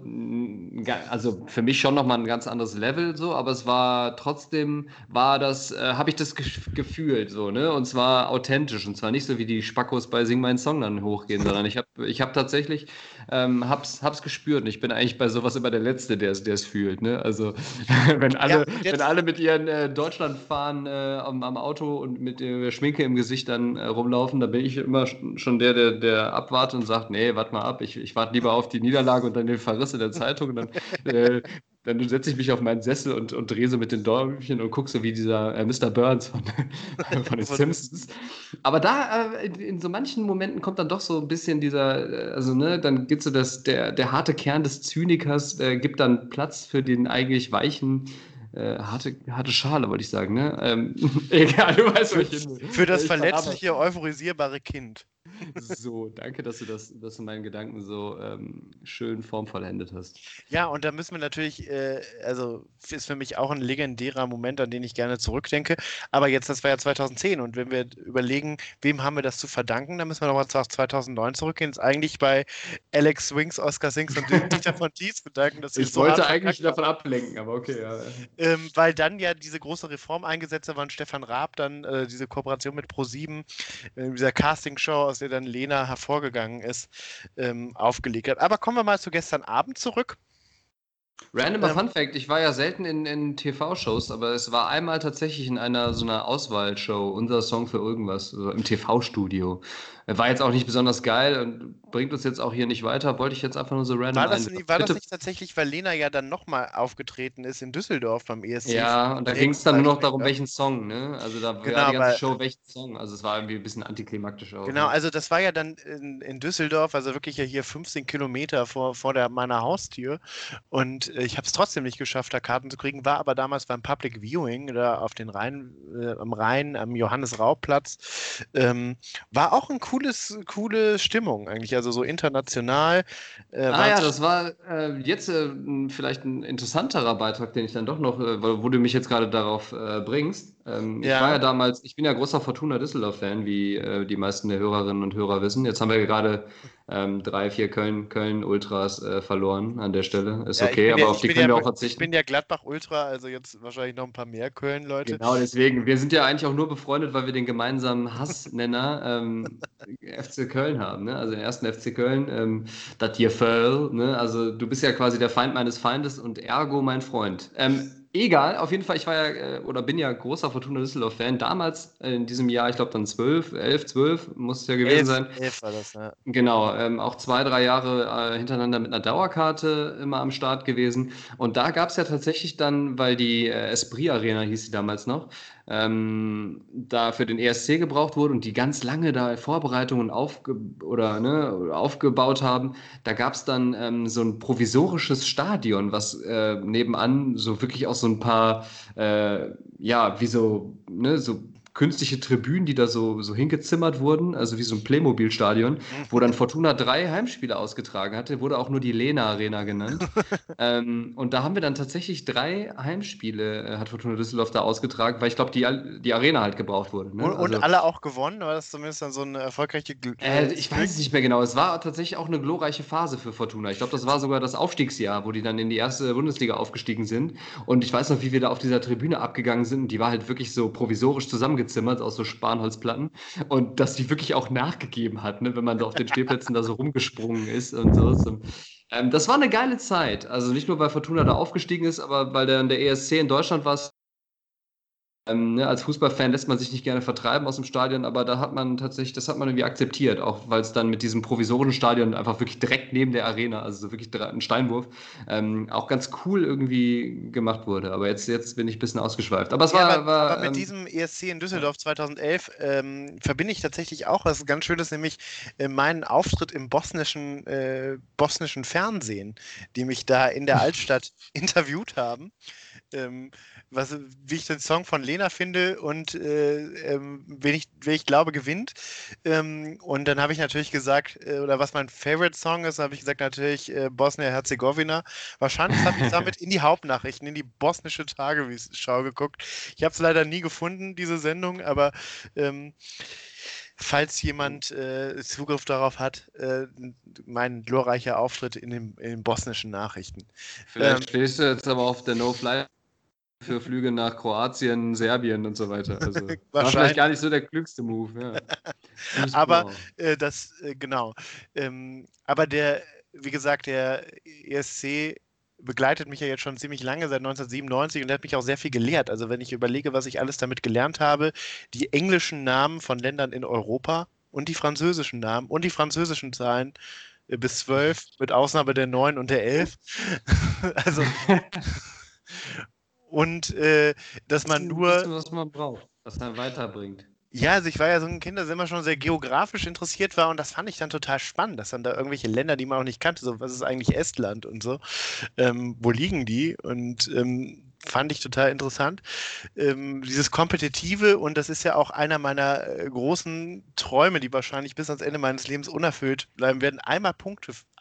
also für mich schon nochmal ein ganz anderes Level so, aber es war trotzdem, war das, äh, habe ich das gefühlt so, ne? Und zwar authentisch und zwar nicht so wie die Spackos bei Sing meinen Song dann hochgehen, sondern ich habe ich hab tatsächlich, ähm, hab's, hab's gespürt und ich bin eigentlich bei sowas immer der Letzte, der es fühlt, ne? Also, wenn alle, ja, wenn alle mit ihren äh, Deutschlandfahren äh, am, am, Auto und mit der Schminke im Gesicht dann äh, rumlaufen, da bin ich immer schon der, der, der abwartet und sagt, nee, warte mal ab, ich, ich warte lieber auf die Niederlage und dann den Verriss in der Zeitung. Und dann, äh, dann setze ich mich auf meinen Sessel und, und drehe so mit den Däumchen und gucke so wie dieser äh, Mr. Burns von, von den Simpsons. Aber da, äh, in, in, so manchen Momenten kommt dann doch so ein bisschen dieser, äh, also ne, dann gibt so das, der, der harte Kern des Zynikers, äh, gibt dann Platz für den eigentlich weichen, äh, harte, harte Schale, wollte ich sagen. Ne? Ähm, egal, du weißt, wo ich hin. Für das verletzliche, euphorisierbare Kind. So, danke, dass du das, dass du meinen Gedanken so ähm, schön formvollendet hast. Ja, und da müssen wir natürlich, äh, also ist für mich auch ein legendärer Moment, an den ich gerne zurückdenke. Aber jetzt, das war ja 2010 und wenn wir überlegen, wem haben wir das zu verdanken, dann müssen wir nochmal auf 2009 zurückgehen. Das ist eigentlich bei Alex Swings, Oscar Sings und Dieter von Thies bedanken. Dass ich so wollte eigentlich davon ablenken, aber okay. Ja. Ähm, weil dann ja diese große Reform eingesetzt war, Stefan Raab dann äh, diese Kooperation mit Pro7, äh, dieser Castingshow aus der dann Lena hervorgegangen ist, ähm, aufgelegt hat. Aber kommen wir mal zu gestern Abend zurück. Randomer ähm, Fun Fact: Ich war ja selten in, in TV-Shows, aber es war einmal tatsächlich in einer so einer Auswahlshow, unser Song für irgendwas, so im TV-Studio. War jetzt auch nicht besonders geil und bringt uns jetzt auch hier nicht weiter. Wollte ich jetzt einfach nur so random War das, war das nicht tatsächlich, weil Lena ja dann nochmal aufgetreten ist in Düsseldorf beim ESC? Ja, und da ging es dann nur noch darum, welchen Song, ne? Also da genau, war die ganze Show, welchen Song. Also es war irgendwie ein bisschen antiklimaktisch auch. Genau, ne? also das war ja dann in, in Düsseldorf, also wirklich ja hier 15 Kilometer vor, vor der, meiner Haustür. Und äh, ich habe es trotzdem nicht geschafft, da Karten zu kriegen, war aber damals beim Public Viewing da auf den Rhein, äh, am Rhein, am Johannes-Raub-Platz. Ähm, war auch ein cooler cooles, coole Stimmung eigentlich, also so international. Äh, ah ja, das war äh, jetzt äh, vielleicht ein interessanterer Beitrag, den ich dann doch noch, äh, wo du mich jetzt gerade darauf äh, bringst. Ähm, ja. Ich war ja damals, ich bin ja großer Fortuna Düsseldorf-Fan, wie äh, die meisten der Hörerinnen und Hörer wissen. Jetzt haben wir gerade ähm, drei, vier Köln, Köln äh, verloren an der Stelle. Ist ja, okay, aber ja, auf die können wir auch verzichten. Ich bin ja Gladbach-Ultra, also jetzt wahrscheinlich noch ein paar mehr Köln-Leute. Genau, deswegen. Wir sind ja eigentlich auch nur befreundet, weil wir den gemeinsamen Hassnenner ähm, FC Köln haben. Ne? Also den ersten FC Köln, ähm, das hier Föll. Ne? Also du bist ja quasi der Feind meines Feindes und ergo mein Freund. Ähm, Egal, auf jeden Fall, ich war ja äh, oder bin ja großer Fortuna Düsseldorf-Fan. Damals äh, in diesem Jahr, ich glaube dann 12, 11, 12 muss es ja gewesen elf, sein. 11 war das, ja. Genau, ähm, auch zwei, drei Jahre äh, hintereinander mit einer Dauerkarte immer am Start gewesen. Und da gab es ja tatsächlich dann, weil die äh, Esprit Arena hieß sie damals noch, ähm, da für den ESC gebraucht wurde und die ganz lange da Vorbereitungen aufge oder, ne, aufgebaut haben, da gab es dann ähm, so ein provisorisches Stadion, was äh, nebenan so wirklich auch so ein paar, äh, ja, wie so, ne, so künstliche Tribünen, die da so, so hingezimmert wurden, also wie so ein Playmobil-Stadion, wo dann Fortuna drei Heimspiele ausgetragen hatte, wurde auch nur die Lena Arena genannt. ähm, und da haben wir dann tatsächlich drei Heimspiele, äh, hat Fortuna Düsseldorf da ausgetragen, weil ich glaube, die, die Arena halt gebraucht wurde. Ne? Und, also, und, alle auch gewonnen? War das zumindest dann so eine erfolgreiche. Gl äh, ich weiß es nicht mehr genau. Es war tatsächlich auch eine glorreiche Phase für Fortuna. Ich glaube, das war sogar das Aufstiegsjahr, wo die dann in die erste Bundesliga aufgestiegen sind. Und ich weiß noch, wie wir da auf dieser Tribüne abgegangen sind. Und die war halt wirklich so provisorisch zusammengezogen gezimmert aus so Spanholzplatten und dass die wirklich auch nachgegeben hat, ne, wenn man da auf den Stehplätzen da so rumgesprungen ist und so. so. Ähm, das war eine geile Zeit. Also nicht nur, weil Fortuna da aufgestiegen ist, aber weil dann der ESC in Deutschland war, ähm, ne, als Fußballfan lässt man sich nicht gerne vertreiben aus dem Stadion, aber da hat man tatsächlich, das hat man irgendwie akzeptiert, auch weil es dann mit diesem provisorischen Stadion einfach wirklich direkt neben der Arena, also so wirklich ein Steinwurf, ähm, auch ganz cool irgendwie gemacht wurde. Aber jetzt, jetzt bin ich ein bisschen ausgeschweift. Aber es ja, war. Aber, war, aber mit ähm, diesem ESC in Düsseldorf 2011 ähm, verbinde ich tatsächlich auch was ganz Schönes, nämlich äh, meinen Auftritt im bosnischen, äh, bosnischen Fernsehen, die mich da in der Altstadt interviewt haben. Was, wie ich den Song von Lena finde und äh, ähm, wen, ich, wen ich glaube gewinnt. Ähm, und dann habe ich natürlich gesagt, äh, oder was mein Favorite Song ist, habe ich gesagt natürlich äh, Bosnia-Herzegowina. Wahrscheinlich habe ich damit in die Hauptnachrichten, in die bosnische Tagesschau geguckt. Ich habe es leider nie gefunden, diese Sendung, aber ähm, falls jemand äh, Zugriff darauf hat, äh, mein glorreicher Auftritt in, dem, in den bosnischen Nachrichten. Vielleicht ähm, stehst du jetzt aber auf der No-Fly für Flüge nach Kroatien, Serbien und so weiter. Also war vielleicht gar nicht so der klügste Move. Ja. aber äh, das, äh, genau. Ähm, aber der, wie gesagt, der ESC begleitet mich ja jetzt schon ziemlich lange, seit 1997 und hat mich auch sehr viel gelehrt. Also wenn ich überlege, was ich alles damit gelernt habe, die englischen Namen von Ländern in Europa und die französischen Namen und die französischen Zahlen äh, bis zwölf, mit Ausnahme der neun und der elf. also und äh, dass man nur. Das, was man braucht, was dann weiterbringt. Ja, also ich war ja so ein Kind, das immer schon sehr geografisch interessiert war und das fand ich dann total spannend, dass dann da irgendwelche Länder, die man auch nicht kannte, so was ist eigentlich Estland und so, ähm, wo liegen die? Und ähm, fand ich total interessant. Ähm, dieses Kompetitive, und das ist ja auch einer meiner äh, großen Träume, die wahrscheinlich bis ans Ende meines Lebens unerfüllt bleiben werden, einmal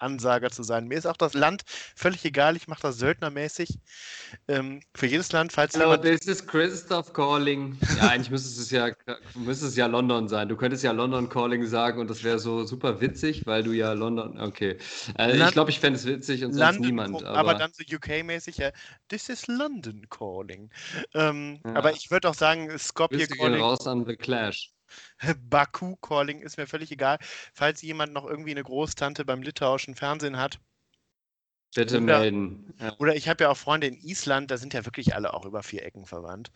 Punkteansager zu sein. Mir ist auch das Land völlig egal, ich mache das söldnermäßig. Ähm, für jedes Land, falls Hello, jemand... this is Christoph calling. Ja, eigentlich müsste es ja, müsste es ja London sein. Du könntest ja London calling sagen und das wäre so super witzig, weil du ja London, okay. Äh, Land, ich glaube, ich fände es witzig und sonst London, niemand. Aber, aber dann so UK-mäßig, ja, this is London. Calling. Ähm, ja. Aber ich würde auch sagen, Skopje Calling. raus an The Clash. Baku Calling ist mir völlig egal. Falls jemand noch irgendwie eine Großtante beim litauischen Fernsehen hat, Bitte oder, melden. Ja. Oder ich habe ja auch Freunde in Island, da sind ja wirklich alle auch über vier Ecken verwandt.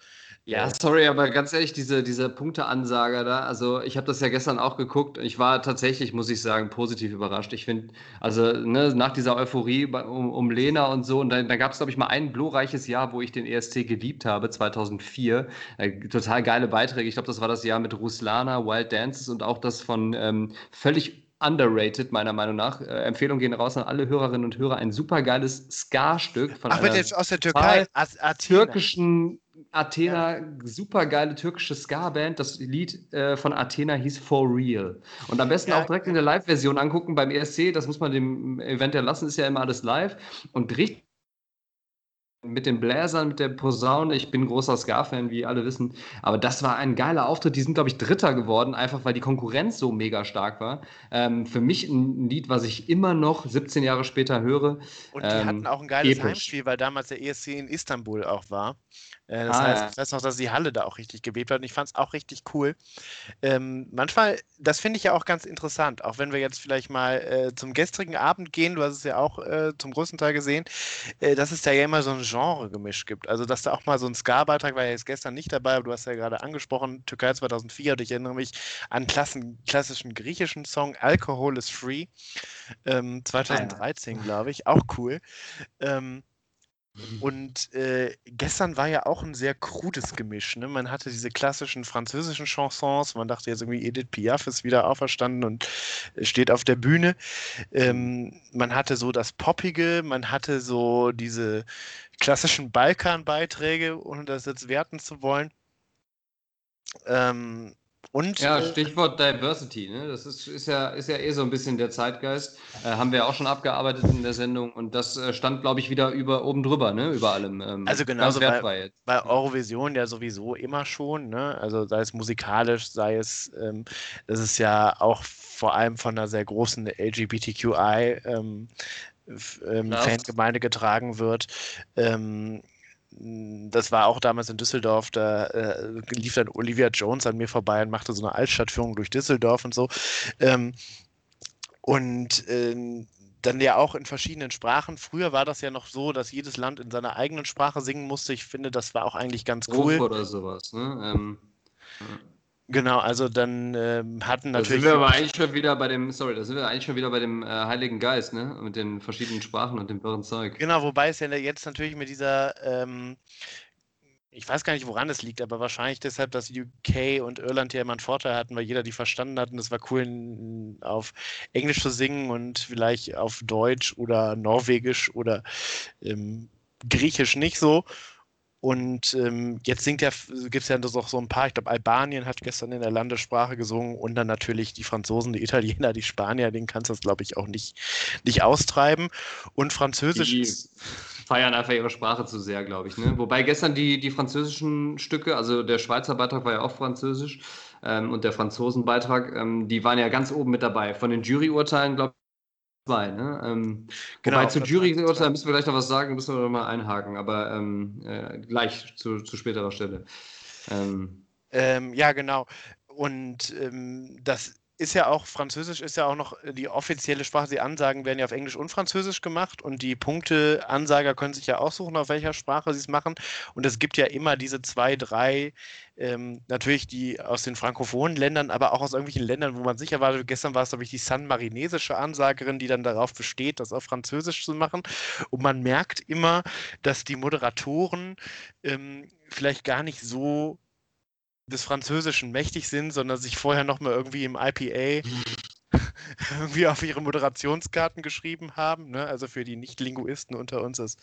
Ja, sorry, aber ganz ehrlich, diese, diese Punkteansager da, also ich habe das ja gestern auch geguckt. Ich war tatsächlich, muss ich sagen, positiv überrascht. Ich finde, also ne, nach dieser Euphorie um, um Lena und so, und dann, dann gab es, glaube ich, mal ein glorreiches Jahr, wo ich den ESC geliebt habe, 2004. Äh, total geile Beiträge. Ich glaube, das war das Jahr mit Ruslana, Wild Dances und auch das von ähm, völlig underrated, meiner Meinung nach. Äh, Empfehlungen gehen raus an alle Hörerinnen und Hörer. Ein super geiles Ska-Stück von Ach, einer aus der Türkei, türkischen Athena, super geile türkische Ska-Band. Das Lied äh, von Athena hieß For Real. Und am besten Ja, auch direkt in der Live-Version angucken beim ESC. Das muss man dem Event ja lassen, ist ja immer alles live. Und richtig mit den Bläsern, mit der Posaune. Ich bin großer Ska-Fan, wie alle wissen. Aber das war ein geiler Auftritt. Die sind, glaube ich, Dritter geworden, einfach weil die Konkurrenz so mega stark war. Ähm, für mich ein Lied, was ich immer noch 17 Jahre später höre. Und die Ähm, hatten auch ein geiles episch. Heimspiel, weil damals der ESC in Istanbul auch war. Äh, das Ah, heißt, ja. ich weiß noch, dass die Halle da auch richtig gebebt hat und ich fand es auch richtig cool. Ähm, manchmal, das finde ich ja auch ganz interessant, auch wenn wir jetzt vielleicht mal äh, zum gestrigen Abend gehen, du hast es ja auch äh, zum größten Teil gesehen, äh, dass es da ja immer so ein Genre-Gemisch gibt. Also, dass da auch mal so ein Ska-Beitrag war ja jetzt gestern nicht dabei, aber du hast ja gerade angesprochen, Türkei 2004 und ich erinnere mich an einen klassen, klassischen griechischen Song, Alcohol is Free, ähm, 2013, glaube ich, auch cool. Ähm, und äh, gestern war ja auch ein sehr krudes Gemisch. Ne? Man hatte diese klassischen französischen Chansons. Man dachte jetzt irgendwie, Edith Piaf ist wieder auferstanden und äh, steht auf der Bühne. Ähm, man hatte so das Poppige, man hatte so diese klassischen Balkan-Beiträge, ohne das jetzt werten zu wollen. Ähm, und Ja, äh, Stichwort Diversity, ne? Das ist, ist, ja, ist ja eh so ein bisschen der Zeitgeist. Äh, haben wir ja auch schon abgearbeitet in der Sendung und das äh, stand, glaube ich, wieder über oben drüber, ne? Über allem. Ähm, Also genauso bei- wertfrei jetzt. bei Eurovision ja sowieso immer schon, ne? Also sei es musikalisch, sei es, ähm, das ist ja auch vor allem von einer sehr großen LGBTQI ähm, ähm. Fangemeinde getragen wird. Ähm, das war auch damals in Düsseldorf, da äh, lief dann Olivia Jones an mir vorbei und machte so eine Altstadtführung durch Düsseldorf und so. Ähm, und ähm, dann ja auch in verschiedenen Sprachen. Früher war das ja noch so, dass jedes Land in seiner eigenen Sprache singen musste. Ich finde, das war auch eigentlich ganz cool. oder sowas, ne? Ähm, Genau, also dann ähm, hatten da natürlich. sind wir aber eigentlich schon wieder bei dem, sorry, da sind wir eigentlich schon wieder bei dem äh, Heiligen Geist, ne? Mit den verschiedenen Sprachen und dem wirren Zeug. Genau, wobei es ja jetzt natürlich mit dieser, ähm, ich weiß gar nicht, woran es liegt, aber wahrscheinlich deshalb, dass UK und Irland ja immer einen Vorteil hatten, weil jeder die verstanden hat und es war cool, auf Englisch zu singen und vielleicht auf Deutsch oder Norwegisch oder ähm, Griechisch nicht so. Und ähm, jetzt singt ja, gibt es ja doch so ein paar, ich glaube, Albanien hat gestern in der Landessprache gesungen und dann natürlich die Franzosen, die Italiener, die Spanier, denen kannst du das, glaube ich, auch nicht, nicht austreiben. Und Französisch Die feiern einfach ihre Sprache zu sehr, glaube ich. Ne? Wobei gestern die, die französischen Stücke, also der Schweizer Beitrag war ja auch französisch ähm, und der Franzosenbeitrag, ähm, die waren ja ganz oben mit dabei. Von den Juryurteilen, glaube zwei. Ne? Ähm, Genau, wobei zu Juryurteilen waren müssen wir gleich noch was sagen, müssen wir noch mal einhaken, aber ähm, äh, gleich zu, zu späterer Stelle. Ähm, Ähm, ja, genau. Und ähm, das ist ja auch, Französisch ist ja auch noch die offizielle Sprache. Die Ansagen werden ja auf Englisch und Französisch gemacht und die Punkteansager können sich ja aussuchen, auf welcher Sprache sie es machen. Und es gibt ja immer diese zwei, drei, ähm, natürlich die aus den frankophonen Ländern, aber auch aus irgendwelchen Ländern, wo man sicher war, gestern war es, glaube ich, die San-Marinesische Ansagerin, die dann darauf besteht, das auf Französisch zu machen. Und man merkt immer, dass die Moderatoren ähm, vielleicht gar nicht so des Französischen mächtig sind, sondern sich vorher nochmal irgendwie im IPA irgendwie auf ihre Moderationskarten geschrieben haben. Ne? Also für die Nicht-Linguisten unter uns ist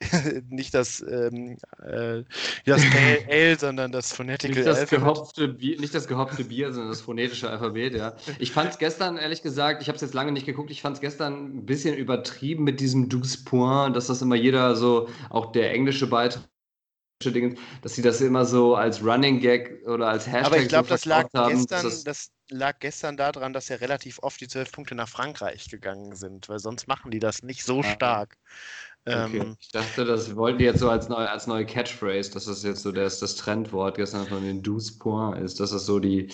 nicht das, ähm, äh, das Pale Ale, sondern das Nicht das, Alphabet. gehopfte Bier, nicht das gehopfte Bier, sondern das phonetische Alphabet, ja. Ich fand es gestern, ehrlich gesagt, ich habe es jetzt lange nicht geguckt, ich fand es gestern ein bisschen übertrieben mit diesem Douze Point, dass das immer jeder so, auch der englische Beitrag, Dinge, dass sie das immer so als Running Gag oder als Hashtag Aber ich glaube, so das lag haben, gestern, dass das lag gestern daran, dass ja relativ oft die zwölf Punkte nach Frankreich gegangen sind, weil sonst machen die das nicht so Ah. stark. Okay. Ähm, Ich dachte, das wollten die jetzt so als, neu, als neue Catchphrase, dass das jetzt so das, das Trendwort gestern von den Douze Point ist, dass das so die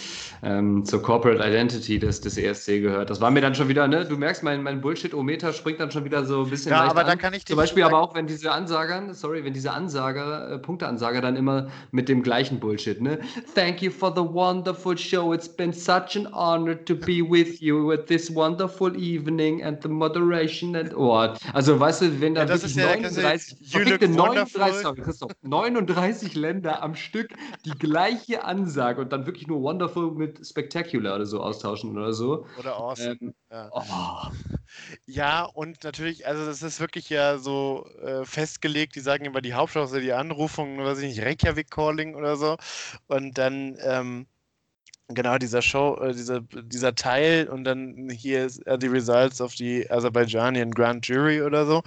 ähm, zur Corporate Identity des, des ESC gehört. Das war mir dann schon wieder, ne? Du merkst, mein, mein Bullshit-O-Meter springt dann schon wieder so ein bisschen Ja, leicht aber da an. kann ich Zum Beispiel aber auch, wenn diese Ansager, sorry, wenn diese Ansager, äh, Punkteansager dann immer mit dem gleichen Bullshit, ne? Thank you for the wonderful show. It's been such an honor to be with you with this wonderful evening and the moderation and oh. Also weißt du, wenn da Ja, das ist ja 39, verfickte 39, sorry, Christoph, 39 Länder am Stück die gleiche Ansage und dann wirklich nur Wonderful mit Spectacular oder so austauschen oder so. Oder Awesome. Ähm, ja. Oh. ja. und natürlich, also das ist wirklich ja so äh, festgelegt, die sagen immer die Hauptstraße, die Anrufung, weiß ich nicht, Reykjavik Calling oder so. Und dann ähm, Genau, dieser Show, äh, dieser, dieser Teil und dann hier ist uh, the results of the Aserbaijanian Grand Jury oder so.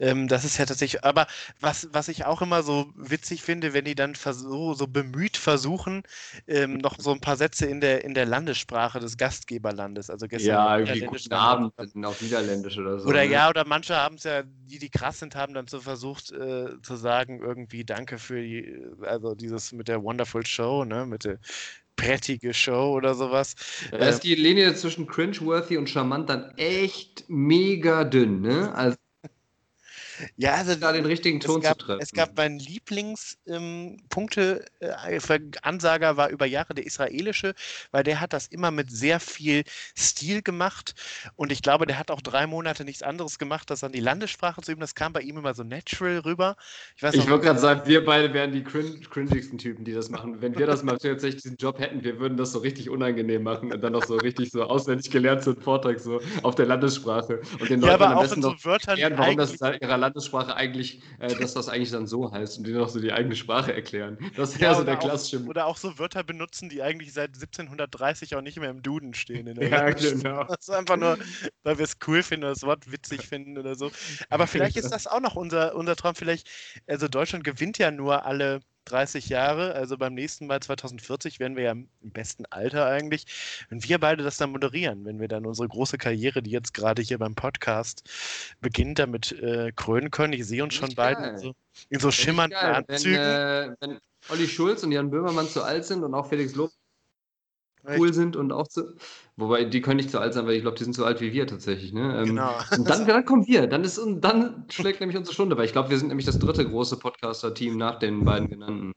Ähm, das ist ja tatsächlich, aber was, was ich auch immer so witzig finde, wenn die dann so, so bemüht versuchen, ähm, noch so ein paar Sätze in der, in der Landessprache des Gastgeberlandes, also gestern. Ja, irgendwie guten Abend auf Niederländisch oder so. Oder ne? ja, oder manche haben es ja, die, die krass sind, haben dann so versucht äh, zu sagen, irgendwie Danke für die, also dieses mit der Wonderful Show, ne, mit der prettige Show oder sowas. Da ist ähm, die Linie zwischen cringeworthy und charmant dann echt mega dünn, ne? Also ja, also da den richtigen Ton gab, zu treffen. Es gab mein Lieblingspunkte-Ansager ähm, äh, war über Jahre der israelische, weil der hat das immer mit sehr viel Stil gemacht und ich glaube, der hat auch drei Monate nichts anderes gemacht, als an die Landessprache zu üben. Das kam bei ihm immer so natural rüber. Ich, ich wollte gerade sagen, wir beide wären die cring cringigsten Typen, die das machen. Wenn wir das mal tatsächlich diesen Job hätten, wir würden das so richtig unangenehm machen und dann noch so richtig so auswendig gelernt so einen Vortrag so auf der Landessprache und den Leuten ja, am besten so noch erklären, warum das ihrer Landessprache eigentlich, äh, dass das eigentlich dann so heißt und die noch so die eigene Sprache erklären. Das wäre ja, so der klassische. Auch, oder auch so Wörter benutzen, die eigentlich seit 1730 auch nicht mehr im Duden stehen. ja, genau. Das ist einfach nur, weil wir es cool finden oder das Wort witzig finden oder so. Aber vielleicht ist das auch noch unser, unser Traum. Vielleicht, also Deutschland gewinnt ja nur alle 30 Jahre, also beim nächsten Mal 2040 werden wir ja im besten Alter eigentlich, wenn wir beide das dann moderieren, wenn wir dann unsere große Karriere, die jetzt gerade hier beim Podcast beginnt, damit äh, krönen können. Ich sehe uns schon beide in so, in so schimmernden Anzügen. Wenn, äh, wenn Olli Schulz und Jan Böhmermann zu alt sind und auch Felix Lob cool sind und auch zu. Wobei, die können nicht zu alt sein, weil ich glaube, die sind so alt wie wir tatsächlich. Ne? Ähm, genau. Und dann, dann kommen wir. Dann, ist, und dann schlägt nämlich unsere Stunde, weil ich glaube, wir sind nämlich das dritte große Podcaster-Team nach den beiden genannten.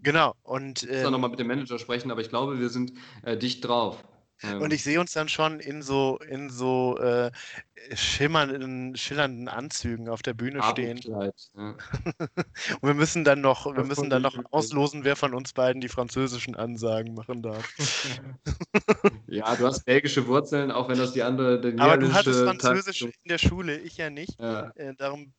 Genau. Und, ich muss ähm, nochmal mit dem Manager sprechen, aber ich glaube, wir sind äh, dicht drauf. Ähm. Und ich sehe uns dann schon in so, in so äh, schimmernden, schillernden Anzügen auf der Bühne stehen. Ja. und wir müssen dann noch, wir müssen dann noch auslosen, wer von uns beiden die französischen Ansagen machen darf. ja, du hast belgische Wurzeln, auch wenn das die andere. Die Aber du hattest Französisch Tag in der Schule, ich ja nicht. Ja. Äh, darum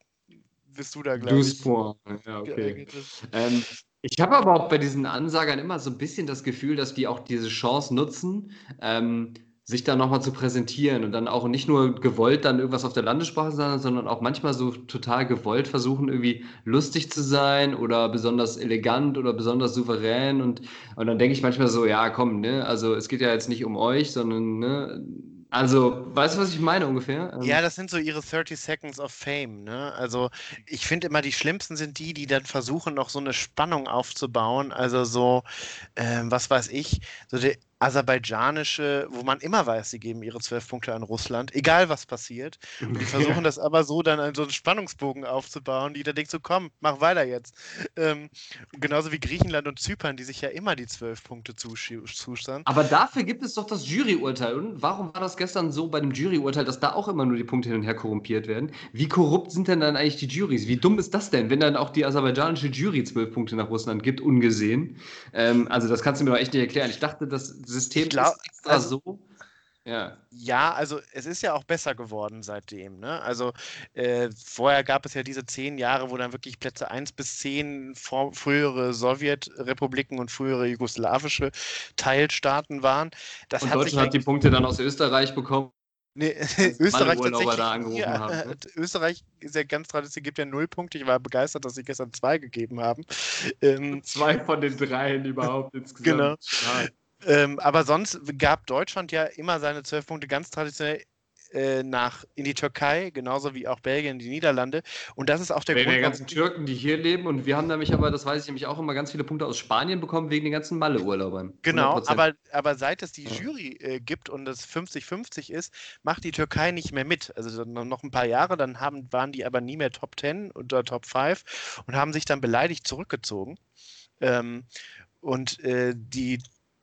bist du da, glaube ich. Ja, okay. Ähm, ich habe aber auch bei diesen Ansagern immer so ein bisschen das Gefühl, dass die auch diese Chance nutzen, ähm, sich da nochmal zu präsentieren und dann auch nicht nur gewollt dann irgendwas auf der Landessprache sagen, sondern auch manchmal so total gewollt versuchen, irgendwie lustig zu sein oder besonders elegant oder besonders souverän. Und, und dann denke ich manchmal so, ja komm, ne, also es geht ja jetzt nicht um euch, sondern ne, also, weißt du, was ich meine ungefähr? Ähm, ja, das sind so ihre 30 Seconds of Fame, ne? Also, ich finde immer, die schlimmsten sind die, die dann versuchen, noch so eine Spannung aufzubauen. Also so, ähm, was weiß ich, so der aserbaidschanische, wo man immer weiß, sie geben ihre zwölf Punkte an Russland, egal was passiert. Und die versuchen das aber so dann so einen Spannungsbogen aufzubauen, die da denkt so, komm, mach weiter jetzt. Ähm, genauso wie Griechenland und Zypern, die sich ja immer die zwölf Punkte zustanden. Aber dafür gibt es doch das Juryurteil. Und warum war das gestern so bei dem Juryurteil, dass da auch immer nur die Punkte hin und her korrumpiert werden? Wie korrupt sind denn dann eigentlich die Juries? Wie dumm ist das denn, wenn dann auch die aserbaidschanische Jury zwölf Punkte nach Russland gibt, ungesehen? Ähm, also das kannst du mir doch echt nicht erklären. Ich dachte, das System glaub, ist extra also, so. Ja. ja, also es ist ja auch besser geworden seitdem. Ne? Also äh, vorher gab es ja diese zehn Jahre, wo dann wirklich Plätze 1 bis 10 vor, frühere Sowjetrepubliken und frühere jugoslawische Teilstaaten waren. Das und hat Deutschland hat die Punkte dann aus Österreich bekommen. Nee, Österreich tatsächlich. Ja, haben, ne? Österreich ist ja ganz traditionell, gibt ja null Punkte. Ich war begeistert, dass sie gestern zwei gegeben haben. Ähm, zwei von den dreien überhaupt insgesamt. Genau. Ähm, aber sonst gab Deutschland ja immer seine zwölf Punkte ganz traditionell äh, nach in die Türkei, genauso wie auch Belgien, die Niederlande. Und das ist auch der wegen Grund. der ganzen Türken, die hier leben. Und wir haben nämlich aber, das weiß ich nämlich auch immer, ganz viele Punkte aus Spanien bekommen wegen den ganzen Malle-Urlaubern. Genau, aber, aber seit es die Jury äh, gibt und es 50-50 ist, macht die Türkei nicht mehr mit. Also noch ein paar Jahre, dann haben, waren die aber nie mehr Top 10 oder Top 5 und haben sich dann beleidigt zurückgezogen. Ähm, und äh, die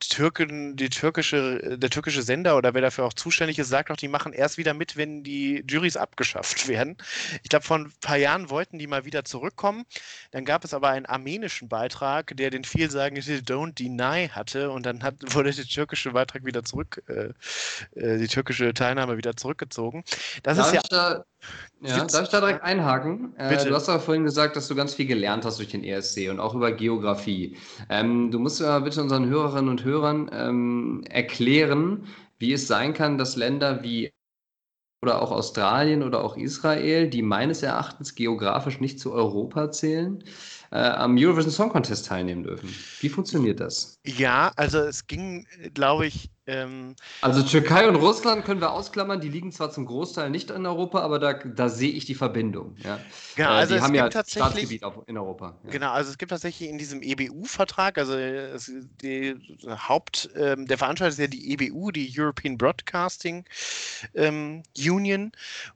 Türken, die türkische, der türkische Sender oder wer dafür auch zuständig ist, sagt auch, die machen erst wieder mit, wenn die Juries abgeschafft werden. Ich glaube, vor ein paar Jahren wollten die mal wieder zurückkommen. Dann gab es aber einen armenischen Beitrag, der den vielsagenden Don't Deny hatte und dann hat, wurde der türkische Beitrag wieder zurück, äh, äh die türkische Teilnahme wieder zurückgezogen. Das Darf ist ja. Ja, darf ich da direkt einhaken? Äh, du hast aber vorhin gesagt, dass du ganz viel gelernt hast durch den ESC und auch über Geografie. Ähm, du musst ja bitte unseren Hörerinnen und Hörern ähm, erklären, wie es sein kann, dass Länder wie oder auch Australien oder auch Israel, die meines Erachtens geografisch nicht zu Europa zählen, äh, am Eurovision Song Contest teilnehmen dürfen. Wie funktioniert das? Ja, also es ging, glaube ich. Ähm, also Türkei und Russland können wir ausklammern, die liegen zwar zum Großteil nicht in Europa, aber da, da sehe ich die Verbindung. Ja. Genau, also die es haben gibt ja tatsächlich, Staatsgebiet auf, in Europa. Ja. Genau, also es gibt tatsächlich in diesem EBU-Vertrag, also es, die Haupt, ähm, der Veranstalter ist ja die EBU, die European Broadcasting ähm, Union,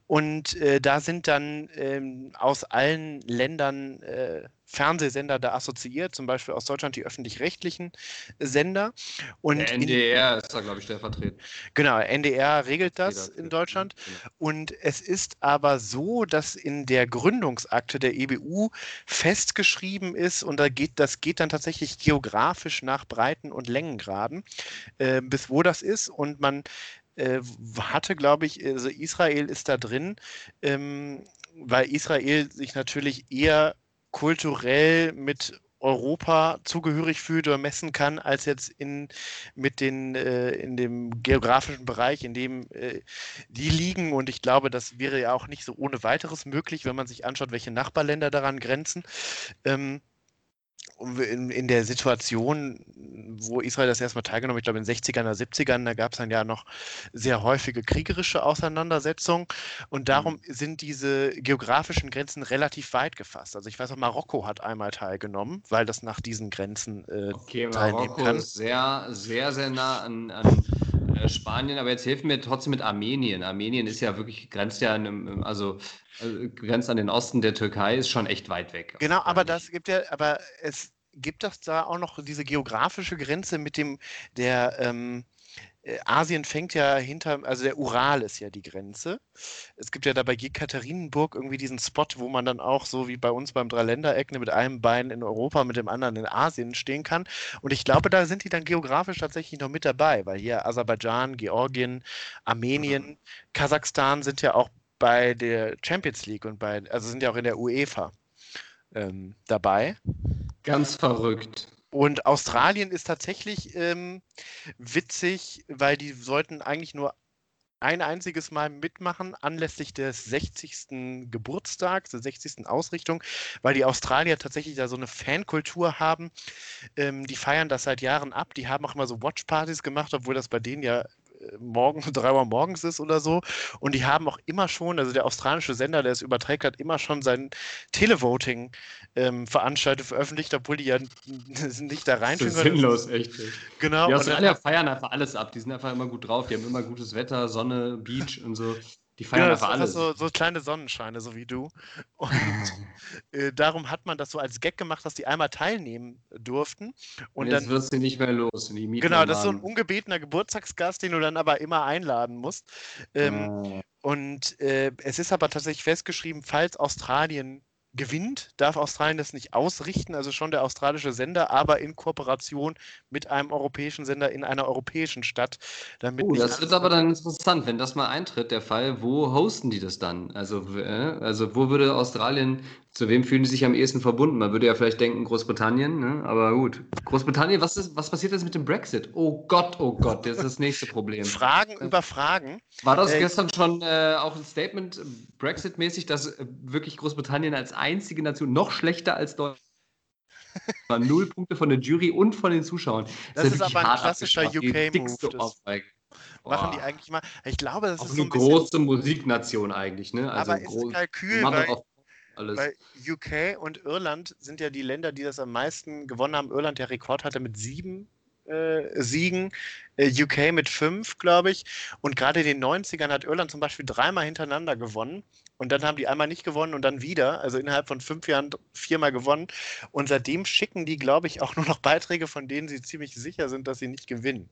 und äh, da sind dann ähm, aus allen Ländern äh, Fernsehsender da assoziiert, zum Beispiel aus Deutschland die öffentlich-rechtlichen Sender. Und der NDR in, ist da, glaube ich, stellvertretend. Genau, NDR regelt das in Deutschland. Genau. Und es ist aber so, dass in der Gründungsakte der EBU festgeschrieben ist, und da geht, das geht dann tatsächlich geografisch nach Breiten- und Längengraden, äh, bis wo das ist. Und man äh, hatte, glaube ich, also Israel ist da drin, ähm, weil Israel sich natürlich eher kulturell mit Europa zugehörig fühlt oder messen kann, als jetzt in, mit den, äh, in dem geografischen Bereich, in dem äh, die liegen. Und ich glaube, das wäre ja auch nicht so ohne weiteres möglich, wenn man sich anschaut, welche Nachbarländer daran grenzen. Ähm, in, in der Situation, wo Israel das erstmal teilgenommen hat, ich glaube in den 60ern oder 70ern, da gab es dann ja noch sehr häufige kriegerische Auseinandersetzungen und darum mhm. sind diese geografischen Grenzen relativ weit gefasst. Also ich weiß auch, Marokko hat einmal teilgenommen, weil das nach diesen Grenzen äh, okay, Marokko kann. ist sehr, sehr, sehr nah an, an Spanien, aber jetzt hilft mir trotzdem mit Armenien. Armenien ist ja wirklich, grenzt ja, einem, also äh, grenzt an den Osten der Türkei, ist schon echt weit weg. Genau, aber das gibt ja, aber es gibt das da auch noch diese geografische Grenze mit dem, der, ähm, äh, Asien fängt ja hinter, also der Ural ist ja die Grenze. Es gibt ja da bei Jekaterinenburg irgendwie diesen Spot, wo man dann auch so wie bei uns beim Dreiländereck mit einem Bein in Europa, mit dem anderen in Asien stehen kann. Und ich glaube, da sind die dann geografisch tatsächlich noch mit dabei, weil hier Aserbaidschan, Georgien, Armenien, mhm. Kasachstan sind ja auch bei der Champions League und bei, also sind ja auch in der UEFA ähm, dabei. Ganz verrückt. Und Australien ist tatsächlich ähm, witzig, weil die sollten eigentlich nur ein einziges Mal mitmachen, anlässlich des 60. Geburtstags, der 60. Ausrichtung, weil die Australier tatsächlich da so eine Fankultur haben. Ähm, die feiern das seit Jahren ab. Die haben auch immer so Watchpartys gemacht, obwohl das bei denen ja morgen, drei Uhr morgens ist oder so. Und die haben auch immer schon, also der australische Sender, der es überträgt hat, immer schon sein Televoting ähm, veranstaltet, veröffentlicht, obwohl die ja nicht da rein. Das ist sinnlos, echt. Genau. Die Australier feiern einfach alles ab. Die sind einfach immer gut drauf. Die haben immer gutes Wetter, Sonne, Beach und so. Die feiern ja, einfach alles. So, so kleine Sonnenscheine, so wie du. Und äh, darum hat man das so als Gag gemacht, dass die einmal teilnehmen durften. Und, jetzt dann wirst du nicht mehr los. genau, das ist so ein ungebetener Geburtstagsgast, den du dann aber immer einladen musst. Ähm, ah. Und äh, es ist aber tatsächlich festgeschrieben, falls Australien gewinnt, darf Australien das nicht ausrichten, also schon der australische Sender, aber in Kooperation mit einem europäischen Sender in einer europäischen Stadt. Damit oh, das wird aber dann interessant, wenn das mal eintritt, der Fall. Wo hosten die das dann? Also, äh, also wo würde Australien zu wem fühlen die sich am ehesten verbunden? Man würde ja vielleicht denken Großbritannien, ne? aber gut. Großbritannien, was, ist, was passiert jetzt mit dem Brexit? Oh Gott, oh Gott, das ist das nächste Problem. Fragen äh, über Fragen. War das äh, gestern schon äh, auch ein Statement äh, Brexit-mäßig, dass äh, wirklich Großbritannien als einzige Nation noch schlechter als Deutschland Null Punkte von der Jury und von den Zuschauern. Das, das ist, ist aber ein klassischer UK-Move. Machen die eigentlich mal. Ich glaube, das auch ist eine so ein große Musiknation eigentlich, ne? Also aber ist Kalkül, weil, alles. Weil UK und Irland sind ja die Länder, die das am meisten gewonnen haben. Irland der Rekord hatte mit sieben äh, Siegen, äh, UK mit fünf, glaube ich. Und gerade in den 90ern hat Irland zum Beispiel dreimal hintereinander gewonnen. Und dann haben die einmal nicht gewonnen und dann wieder. Also innerhalb von fünf Jahren viermal gewonnen. Und seitdem schicken die, glaube ich, auch nur noch Beiträge, von denen sie ziemlich sicher sind, dass sie nicht gewinnen.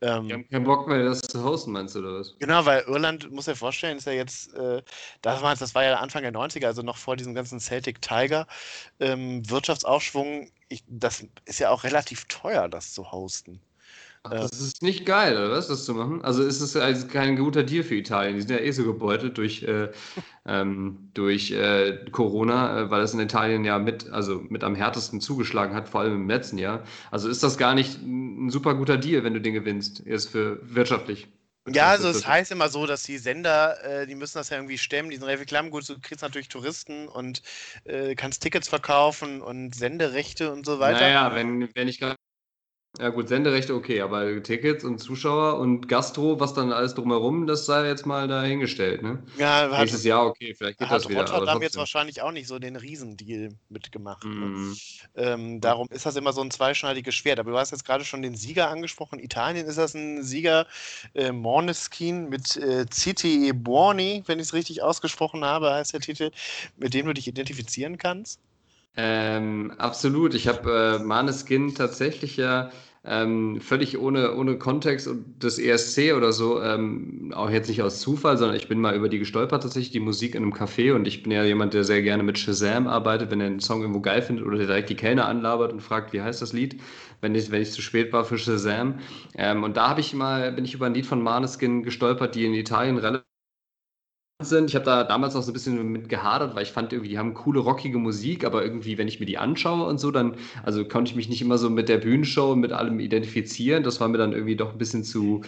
Ähm, die haben keinen Bock mehr, das zu hosten, meinst du, oder was? Genau, weil Irland, muss ja vorstellen, ist ja jetzt, äh, das, war, das war ja Anfang der 90er, also noch vor diesem ganzen Celtic Tiger ähm, Wirtschaftsaufschwung. Ich, das ist ja auch relativ teuer, das zu hosten. Ach, das ist nicht geil, oder was, das zu machen? Also ist es also kein guter Deal für Italien. Die sind ja eh so gebeutelt durch, äh, ähm, durch äh, Corona, äh, weil es in Italien ja mit, also mit am härtesten zugeschlagen hat, vor allem im letzten Jahr. Also ist das gar nicht ein super guter Deal, wenn du den gewinnst, erst für wirtschaftlich. Ja, also es heißt immer so, dass die Sender, äh, die müssen das ja irgendwie stemmen, die sind relativ klamm. Gut, du kriegst natürlich Touristen und äh, kannst Tickets verkaufen und Senderechte und so weiter. Naja, wenn, wenn ich gerade ja gut, Senderechte okay, aber Tickets und Zuschauer und Gastro, was dann alles drumherum, das sei jetzt mal dahingestellt, ne? Ja, hat, Nächstes Jahr okay, vielleicht geht hat das wieder. Rotterdam jetzt wahrscheinlich auch nicht so den Riesendeal mitgemacht. Ne? Mhm. Ähm, darum ist das immer so ein zweischneidiges Schwert. Aber du hast jetzt gerade schon den Sieger angesprochen. Italien ist das ein Sieger, äh, Morneskin mit äh, Citi e Buoni, wenn ich es richtig ausgesprochen habe, heißt der Titel, mit dem du dich identifizieren kannst. Ähm, absolut. Ich habe äh, Maneskin tatsächlich ja ähm, völlig ohne, ohne Kontext und das ESC oder so, ähm, auch jetzt nicht aus Zufall, sondern ich bin mal über die gestolpert tatsächlich, die Musik in einem Café und ich bin ja jemand, der sehr gerne mit Shazam arbeitet, wenn er einen Song irgendwo geil findet oder direkt die Kellner anlabert und fragt, wie heißt das Lied, wenn ich, wenn ich zu spät war für Shazam. Ähm, und da habe ich mal, bin ich über ein Lied von Maneskin gestolpert, die in Italien relativ sind. Ich habe da damals noch so ein bisschen mit gehadert, weil ich fand irgendwie, die haben coole, rockige Musik, aber irgendwie, wenn ich mir die anschaue und so, dann, also konnte ich mich nicht immer so mit der Bühnenshow und mit allem identifizieren. Das war mir dann irgendwie doch ein bisschen zu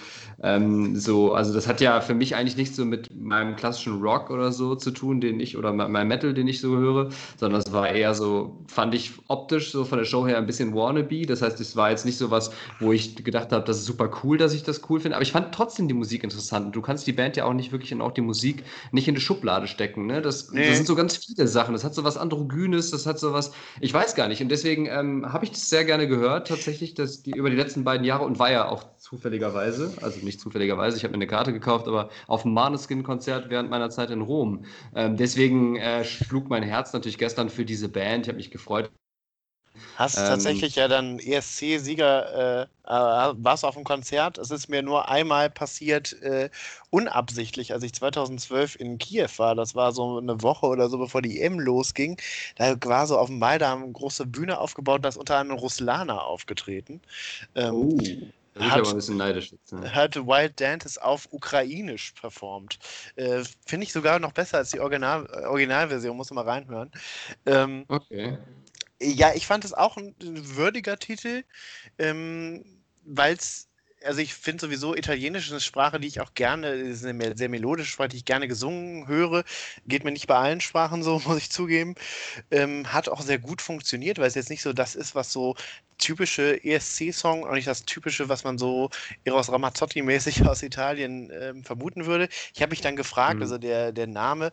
ähm, so, also das hat ja für mich eigentlich nichts so mit meinem klassischen Rock oder so zu tun, den ich, oder meinem Metal, den ich so höre, sondern es war eher so, fand ich optisch so von der Show her ein bisschen wannabe. Das heißt, es war jetzt nicht so was, wo ich gedacht habe, das ist super cool, dass ich das cool finde, aber ich fand trotzdem die Musik interessant. Du kannst die Band ja auch nicht wirklich und auch die Musik nicht in die Schublade stecken. Ne? Das, nee. das sind so ganz viele Sachen. Das hat so was Androgynes, das hat so was, ich weiß gar nicht. Und deswegen ähm, habe ich das sehr gerne gehört, tatsächlich, dass die über die letzten beiden Jahre und war ja auch zufälligerweise, also nicht zufälligerweise, ich habe mir eine Karte gekauft, aber auf dem Maneskin-Konzert während meiner Zeit in Rom. Ähm, deswegen äh, schlug mein Herz natürlich gestern für diese Band. Ich habe mich gefreut, Hast ähm, tatsächlich ja dann ESC-Sieger, äh, äh, warst auf dem Konzert. Es ist mir nur einmal passiert, äh, unabsichtlich, als ich 2012 in Kiew war. Das war so eine Woche oder so, bevor die EM losging. Da war so auf dem Ball, da eine große Bühne aufgebaut, da ist unter anderem Ruslana aufgetreten. Ähm, oh. Hat, aber ein bisschen neidisch jetzt, ne? hat Wild Dantes auf Ukrainisch performt. Äh, Finde ich sogar noch besser als die Original, Originalversion, muss man mal reinhören. Ähm, okay. Ja, ich fand es auch ein würdiger Titel, ähm, weil es, also ich finde sowieso Italienisch ist eine Sprache, die ich auch gerne, ist eine sehr melodische Sprache, die ich gerne gesungen höre. Geht mir nicht bei allen Sprachen so, muss ich zugeben. Ähm, hat auch sehr gut funktioniert, weil es jetzt nicht so das ist, was so typische ESC-Song und nicht das typische, was man so Eros Ramazzotti-mäßig aus Italien ähm, vermuten würde. Ich habe mich dann gefragt, mhm. also der, der Name,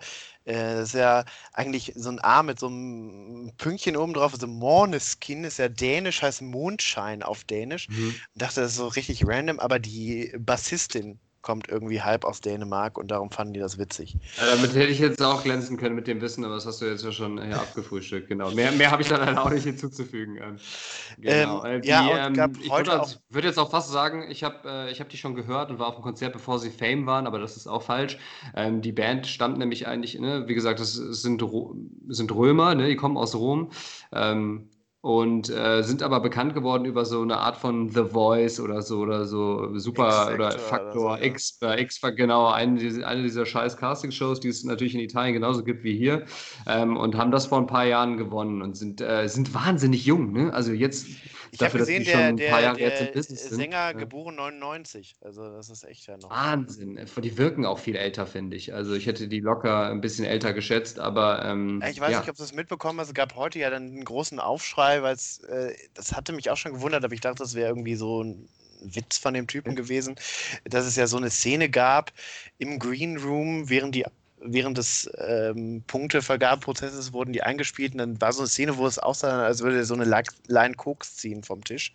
das ist ja eigentlich so ein A mit so einem Pünktchen oben drauf, also Morneskin ist ja dänisch, heißt Mondschein auf Dänisch. Mhm. Ich dachte, das ist so richtig random, aber die Bassistin kommt irgendwie halb aus Dänemark und darum fanden die das witzig. Ja, damit hätte ich jetzt auch glänzen können mit dem Wissen, aber das hast du jetzt ja schon ja, abgefrühstückt, genau. Mehr, mehr habe ich da leider auch nicht hinzuzufügen. Ähm, genau. Ähm, die, ja, ähm, ich würde, würde, jetzt auch fast sagen, ich habe äh, hab die schon gehört und war auf dem Konzert, bevor sie Fame waren, aber das ist auch falsch. Ähm, die Band stammt nämlich eigentlich, ne, wie gesagt, das sind, sind Römer, ne, die kommen aus Rom. Ähm, und äh, sind aber bekannt geworden über so eine Art von The Voice oder so oder so Super oder Faktor oder so, X, ja. äh, X genau, eine, eine dieser scheiß Casting-Shows, die es natürlich in Italien genauso gibt wie hier ähm, und haben das vor ein paar Jahren gewonnen und sind, äh, sind wahnsinnig jung, ne? Also jetzt ich habe gesehen, der, der, der Sänger sind. geboren 99. Also das ist echt ja noch. Wahnsinn. Die wirken auch viel älter, finde ich. Also ich hätte die locker ein bisschen älter geschätzt, aber. Ähm, ich weiß ja. nicht, ob du es mitbekommen hast. Es gab heute ja dann einen großen Aufschrei, weil es, äh, das hatte mich auch schon gewundert, aber ich dachte, das wäre irgendwie so ein Witz von dem Typen gewesen, dass es ja so eine Szene gab im Green Room, während die während des ähm, Punktevergabeprozesses wurden die eingespielt und dann war so eine Szene, wo es aussah, als würde er so eine Line Koks ziehen vom Tisch.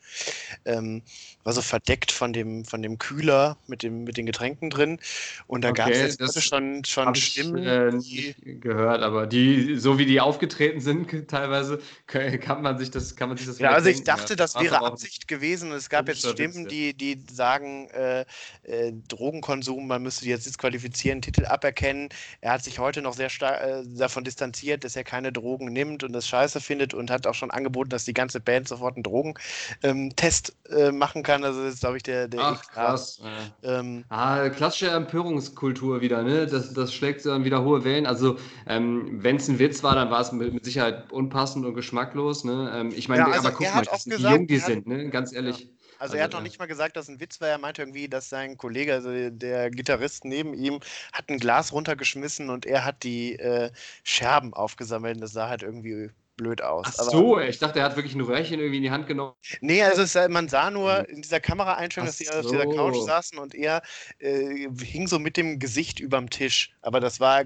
Ähm, war so verdeckt von dem, von dem Kühler mit, dem, mit den Getränken drin. Und da okay, gab es jetzt schon, schon Stimmen. Ich, äh, gehört, aber die, so wie die aufgetreten sind, teilweise kann man sich das, kann man sich das Ja, also ich dachte, das wäre Absicht gewesen. Es gab jetzt Stimmen, die, die sagen, äh, äh, Drogenkonsum, man müsste jetzt disqualifizieren, Titel aberkennen. Er hat sich heute noch sehr stark äh, davon distanziert, dass er keine Drogen nimmt und das scheiße findet und hat auch schon angeboten, dass die ganze Band sofort einen Drogentest ähm, machen kann kann. Also das ist, glaube ich, der, der Ach, krass. Ähm, ah, klassische Empörungskultur wieder, ne? Das, das schlägt dann wieder hohe Wellen. Also, ähm, wenn es ein Witz war, dann war es mit, mit, Sicherheit unpassend und geschmacklos. Ne? Ähm, ich meine, ja, also aber guck mal, gesagt, wie jung die sind, ne? Ganz ehrlich. Ja. Also, also, er hat noch nicht mal gesagt, dass ein Witz war. Er meinte irgendwie, dass sein Kollege, also der Gitarrist neben ihm, hat ein Glas runtergeschmissen und er hat die äh, Scherben aufgesammelt. Das sah halt irgendwie blöd aus. Ach so, aber, ich dachte, er hat wirklich ein Röhrchen irgendwie in die Hand genommen. Nee, also es, man sah nur hm. in dieser Kameraeinstellung, dass sie so. auf dieser Couch saßen und er äh, hing so mit dem Gesicht überm Tisch. Aber das war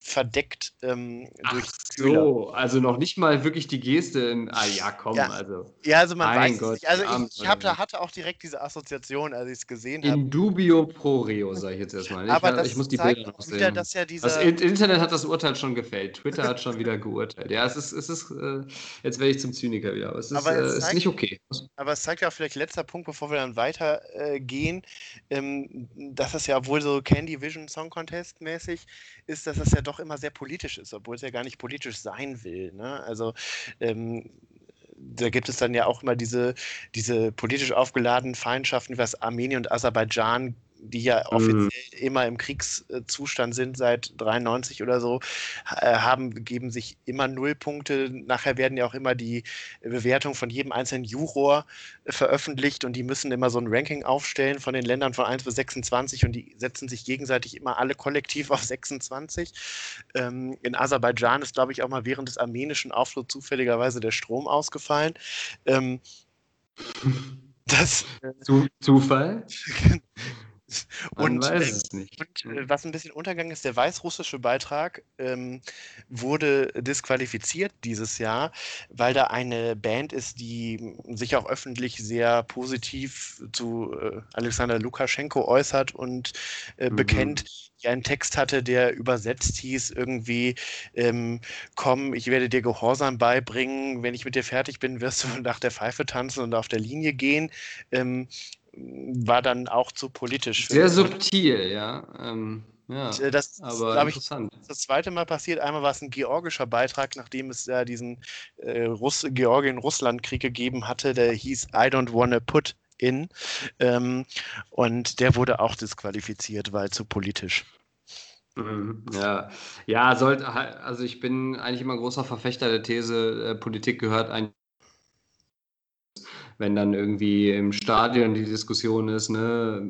verdeckt ähm, durch Ach Kühler. so, also noch nicht mal wirklich die Geste. In, ah ja, komm, ja. also. Ja, also man weiß Gott, nicht. Also ich, ich hab, hatte auch direkt diese Assoziation, als ich es gesehen habe. In dubio pro reo, sage ich jetzt erstmal. Ich, aber kann, ich muss die Bilder noch sehen. Dass ja dieser das Internet hat das Urteil schon gefällt. Twitter hat schon wieder geurteilt. Ja, es ist, es ist äh, jetzt werde ich zum Zyniker wieder. Aber es ist, aber es äh, zeigt, ist nicht okay. Aber es zeigt ja auch vielleicht letzter Punkt, bevor wir dann weitergehen, äh, ähm, dass es ja wohl so Candy Vision Song Contest mäßig ist, dass es ja doch immer sehr politisch ist, obwohl es ja gar nicht politisch sein will. Ne? Also ähm, da gibt es dann ja auch immer diese, diese politisch aufgeladenen Feindschaften, was Armenien und Aserbaidschan die ja mhm. offiziell mhm. immer im Kriegszustand sind seit 93 oder so, äh, haben, geben sich immer Nullpunkte. Nachher werden ja auch immer die Bewertungen von jedem einzelnen Juror äh, veröffentlicht und die müssen immer so ein Ranking aufstellen von den Ländern von 1 bis 26 und die setzen sich gegenseitig immer alle kollektiv auf 26. Ähm, in Aserbaidschan ist, glaube ich, auch mal während des armenischen Aufschluss zufälligerweise der Strom ausgefallen. Ähm, das, Zufall? Man und, weiß äh, es nicht. Und, äh, was ein bisschen untergegangen ist, der weißrussische Beitrag ähm, wurde disqualifiziert dieses Jahr, weil da eine Band ist, die sich auch öffentlich sehr positiv zu äh, Alexander Lukaschenko äußert und äh, mhm. bekennt, die einen Text hatte, der übersetzt hieß irgendwie, ähm, komm, ich werde dir Gehorsam beibringen, wenn ich mit dir fertig bin, wirst du nach der Pfeife tanzen und auf der Linie gehen. Ähm, war dann auch zu politisch. Sehr subtil, ja. Ähm, ja äh, das aber interessant. Ich, das zweite Mal passiert. Einmal war es ein georgischer Beitrag, nachdem es ja diesen äh, Russ Georgien-Russland-Krieg gegeben hatte, der hieß I don't wanna put in. Ähm, und der wurde auch disqualifiziert, weil zu politisch. Mhm, ja, ja, sollte, also ich bin eigentlich immer großer Verfechter der These, äh, Politik gehört eigentlich wenn dann irgendwie im Stadion die Diskussion ist, ne,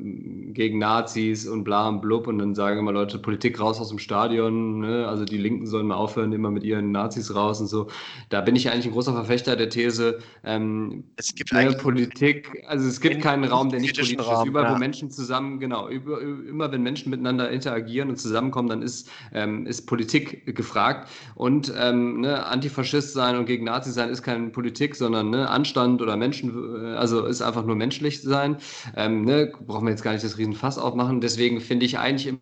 gegen Nazis und bla und blub und dann sagen immer Leute, Politik raus aus dem Stadion, ne, also die Linken sollen mal aufhören, immer mit ihren Nazis raus und so. Da bin ich eigentlich ein großer Verfechter der These, ähm, es gibt ne, Politik, also es gibt keinen Raum, der nicht politisch Raum, ist. Überall, ja. wo Menschen zusammen, genau, über, immer wenn Menschen miteinander interagieren und zusammenkommen, dann ist, ähm, ist Politik gefragt. Und ähm, ne, Antifaschist sein und gegen Nazis sein ist keine Politik, sondern ne, Anstand oder Menschen also ist einfach nur menschlich sein. Ähm, ne? Brauchen wir jetzt gar nicht das Riesenfass aufmachen. Deswegen finde ich eigentlich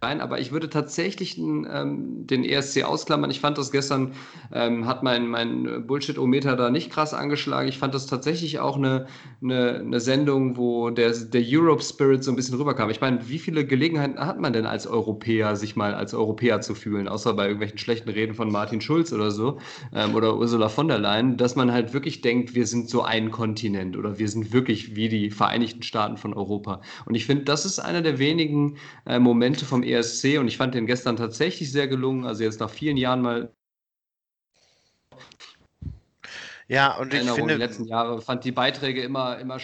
rein, aber ich würde tatsächlich ähm, den ESC ausklammern. Ich fand das gestern, ähm, hat mein, mein Bullshit-O-Meter da nicht krass angeschlagen. Ich fand das tatsächlich auch eine, eine, eine Sendung, wo der, der Europe-Spirit so ein bisschen rüberkam. Ich meine, wie viele Gelegenheiten hat man denn als Europäer, sich mal als Europäer zu fühlen, außer bei irgendwelchen schlechten Reden von Martin Schulz oder so ähm, oder Ursula von der Leyen, dass man halt wirklich denkt, wir sind so ein Kontinent oder wir sind wirklich wie die Vereinigten Staaten von Europa. Und ich finde, das ist einer der wenigen äh, Momente vom ESC und ich fand den gestern tatsächlich sehr gelungen. Also jetzt nach vielen Jahren mal. Ja, und ich finde. Die letzten Jahre fand die Beiträge immer, immer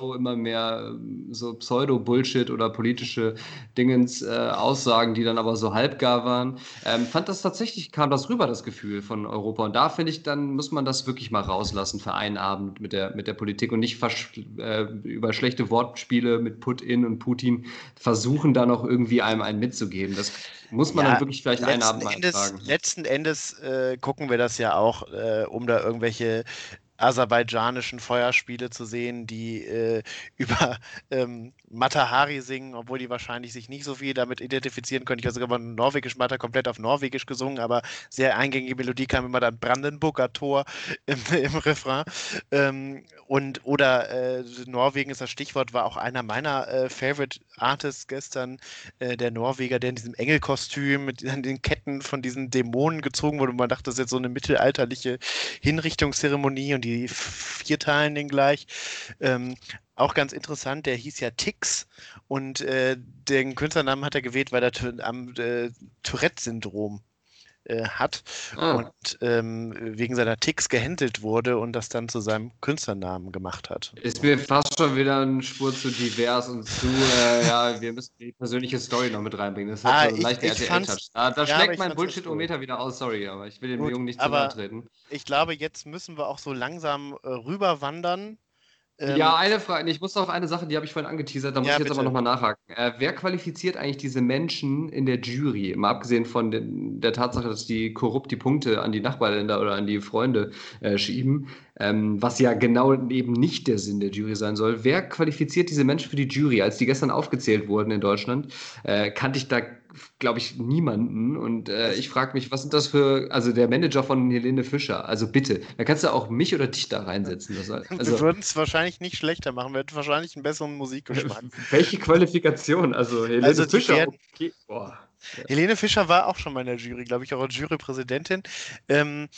immer mehr ähm, so Pseudo-Bullshit oder politische Dingens äh, Aussagen, die dann aber so halbgar waren. Ähm, fand das tatsächlich, kam das rüber, das Gefühl von Europa. Und da finde ich, dann muss man das wirklich mal rauslassen für einen Abend mit der, mit der Politik und nicht äh, über schlechte Wortspiele mit Putin und Putin versuchen, da noch irgendwie einem einen mitzugeben. Das muss man ja, dann wirklich vielleicht einen Abend mal Endes. Letzten Endes äh, gucken wir das ja auch, äh, um da irgendwelche aserbaidschanischen Feuerspiele zu sehen, die äh, über ähm, Matahari singen, obwohl die wahrscheinlich sich nicht so viel damit identifizieren können. Ich habe sogar mal Norwegisch Mata komplett auf Norwegisch gesungen, aber sehr eingängige Melodie kam immer dann Brandenburger Tor im, im Refrain. Ähm, und oder äh, Norwegen ist das Stichwort, war auch einer meiner äh, Favorite Artists gestern, äh, der Norweger, der in diesem Engelkostüm mit den Ketten von diesen Dämonen gezogen wurde. Und man dachte, das ist jetzt so eine mittelalterliche Hinrichtungszeremonie und die vierteilen den gleich. Ähm, auch ganz interessant, der hieß ja Tix und äh, den Künstlernamen hat er gewählt, weil er am äh, Tourette-Syndrom äh, hat ah. und ähm, wegen seiner Ticks gehändelt wurde und das dann zu seinem Künstlernamen gemacht hat. Ist mir fast schon wieder eine Spur zu divers und zu, äh, ja, wir müssen die persönliche Story noch mit reinbringen. Das hat ah, so leicht RTL-Touch. Da, da ja, schlägt mein Bullshit-O-Meter wieder aus, sorry, aber ich will dem Gut, Jungen nicht zu nahe treten. Ich glaube, jetzt müssen wir auch so langsam äh, rüberwandern ähm, ja, eine Frage. Ich muss auf eine Sache, die habe ich vorhin angeteasert, da muss ja, ich jetzt bitte. aber nochmal nachhaken. Äh, wer qualifiziert eigentlich diese Menschen in der Jury? Mal abgesehen von den, der Tatsache, dass die korrupt die Punkte an die Nachbarländer oder an die Freunde äh, schieben, ähm, was ja genau eben nicht der Sinn der Jury sein soll. Wer qualifiziert diese Menschen für die Jury? Als die gestern aufgezählt wurden in Deutschland, äh, kannte ich da glaube ich, niemanden. Und äh, ich frage mich, was sind das für, also der Manager von Helene Fischer, also bitte, da kannst du auch mich oder dich da reinsetzen. Das, also, wir würden es wahrscheinlich nicht schlechter machen, wir hätten wahrscheinlich einen besseren Musikgeschmack. Welche Qualifikation? Also Helene also Fischer, werden, okay. Boah. Helene Fischer war auch schon mal in der Jury, glaube ich, auch als Jurypräsidentin. Ähm,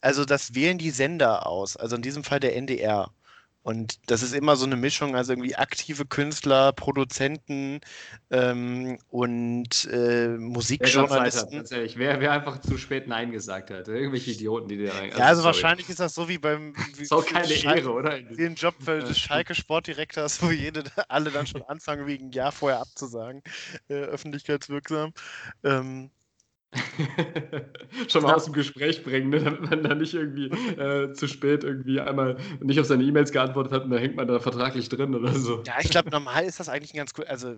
also das wählen die Sender aus, also in diesem Fall der NDR. Und das ist immer so eine Mischung, also irgendwie aktive Künstler, Produzenten ähm, und äh, Musikjournalisten. Ganz ehrlich, wer, wer einfach zu spät Nein gesagt hat. Irgendwelche Idioten, die da rein. Ja, also sorry. wahrscheinlich ist das so wie beim. Wie, ist auch keine Ehre, oder? Wie ein Job des Schalke Sportdirektors, wo jede, alle dann schon anfangen, wegen ein Jahr vorher abzusagen, äh, öffentlichkeitswirksam. Ähm, schon mal aus dem Gespräch bringen, ne? damit man da nicht irgendwie äh, zu spät irgendwie einmal nicht auf seine E-Mails geantwortet hat und da hängt man da vertraglich drin oder so. Ja, ich glaube, normal ist das eigentlich ein ganz cool. Also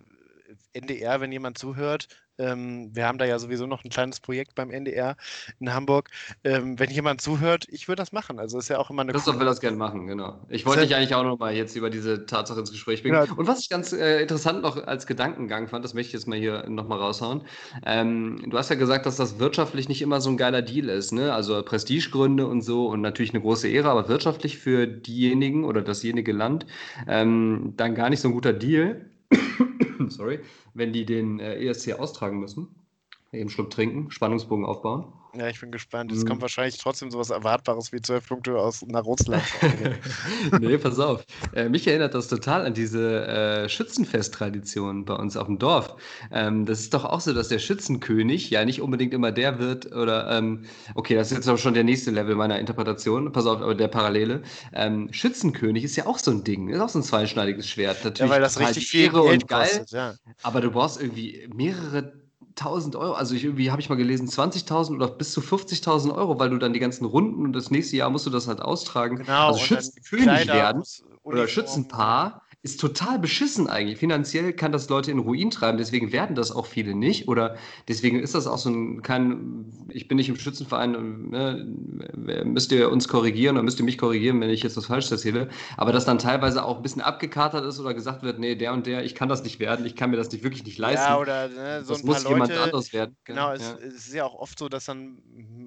NDR, wenn jemand zuhört, ähm, wir haben da ja sowieso noch ein kleines Projekt beim NDR in Hamburg. Ähm, wenn jemand zuhört, ich würde das machen. Also ist ja auch immer eine. Christoph will das gerne machen, genau. Ich wollte dich eigentlich auch noch mal jetzt über diese Tatsache ins Gespräch bringen. Genau. Und was ich ganz äh, interessant noch als Gedankengang fand, das möchte ich jetzt mal hier noch mal raushauen. Ähm, du hast ja gesagt, dass das wirtschaftlich nicht immer so ein geiler Deal ist, ne? Also Prestigegründe und so und natürlich eine große Ehre, aber wirtschaftlich für diejenigen oder dasjenige Land ähm, dann gar nicht so ein guter Deal. Sorry wenn die den äh, ESC austragen müssen. Eben Schluck trinken, Spannungsbogen aufbauen. Ja, ich bin gespannt. Es mhm. kommt wahrscheinlich trotzdem sowas Erwartbares wie 12 Punkte aus nach Russland. nee, pass auf. Äh, mich erinnert das total an diese äh, Schützenfest-Tradition bei uns auf dem Dorf. Ähm, das ist doch auch so, dass der Schützenkönig ja nicht unbedingt immer der wird oder, ähm, okay, das ist jetzt aber schon der nächste Level meiner Interpretation. Pass auf, aber der Parallele. Ähm, Schützenkönig ist ja auch so ein Ding, ist auch so ein zweischneidiges Schwert. Natürlich ja, weil das richtig viel Geld und geil, kostet, ja. Aber du brauchst irgendwie mehrere 1000 Euro, also ich, irgendwie habe ich mal gelesen, 20.000 oder bis zu 50.000 Euro, weil du dann die ganzen Runden und das nächste Jahr musst du das halt austragen. Genau, also Schützenkönig werden oder Schützenpaar ist total beschissen eigentlich. Finanziell kann das Leute in Ruin treiben, deswegen werden das auch viele nicht. Oder deswegen ist das auch so ein, kein, ich bin nicht im Schützenverein, ne, müsst ihr uns korrigieren oder müsst ihr mich korrigieren, wenn ich jetzt was falsch erzähle. Aber dass dann teilweise auch ein bisschen abgekatert ist oder gesagt wird, nee, der und der, ich kann das nicht werden, ich kann mir das nicht wirklich nicht leisten. Ja, oder ne, so das muss Leute, jemand anderes werden. Genau, ja. es, es, ist ja auch oft so, dass dann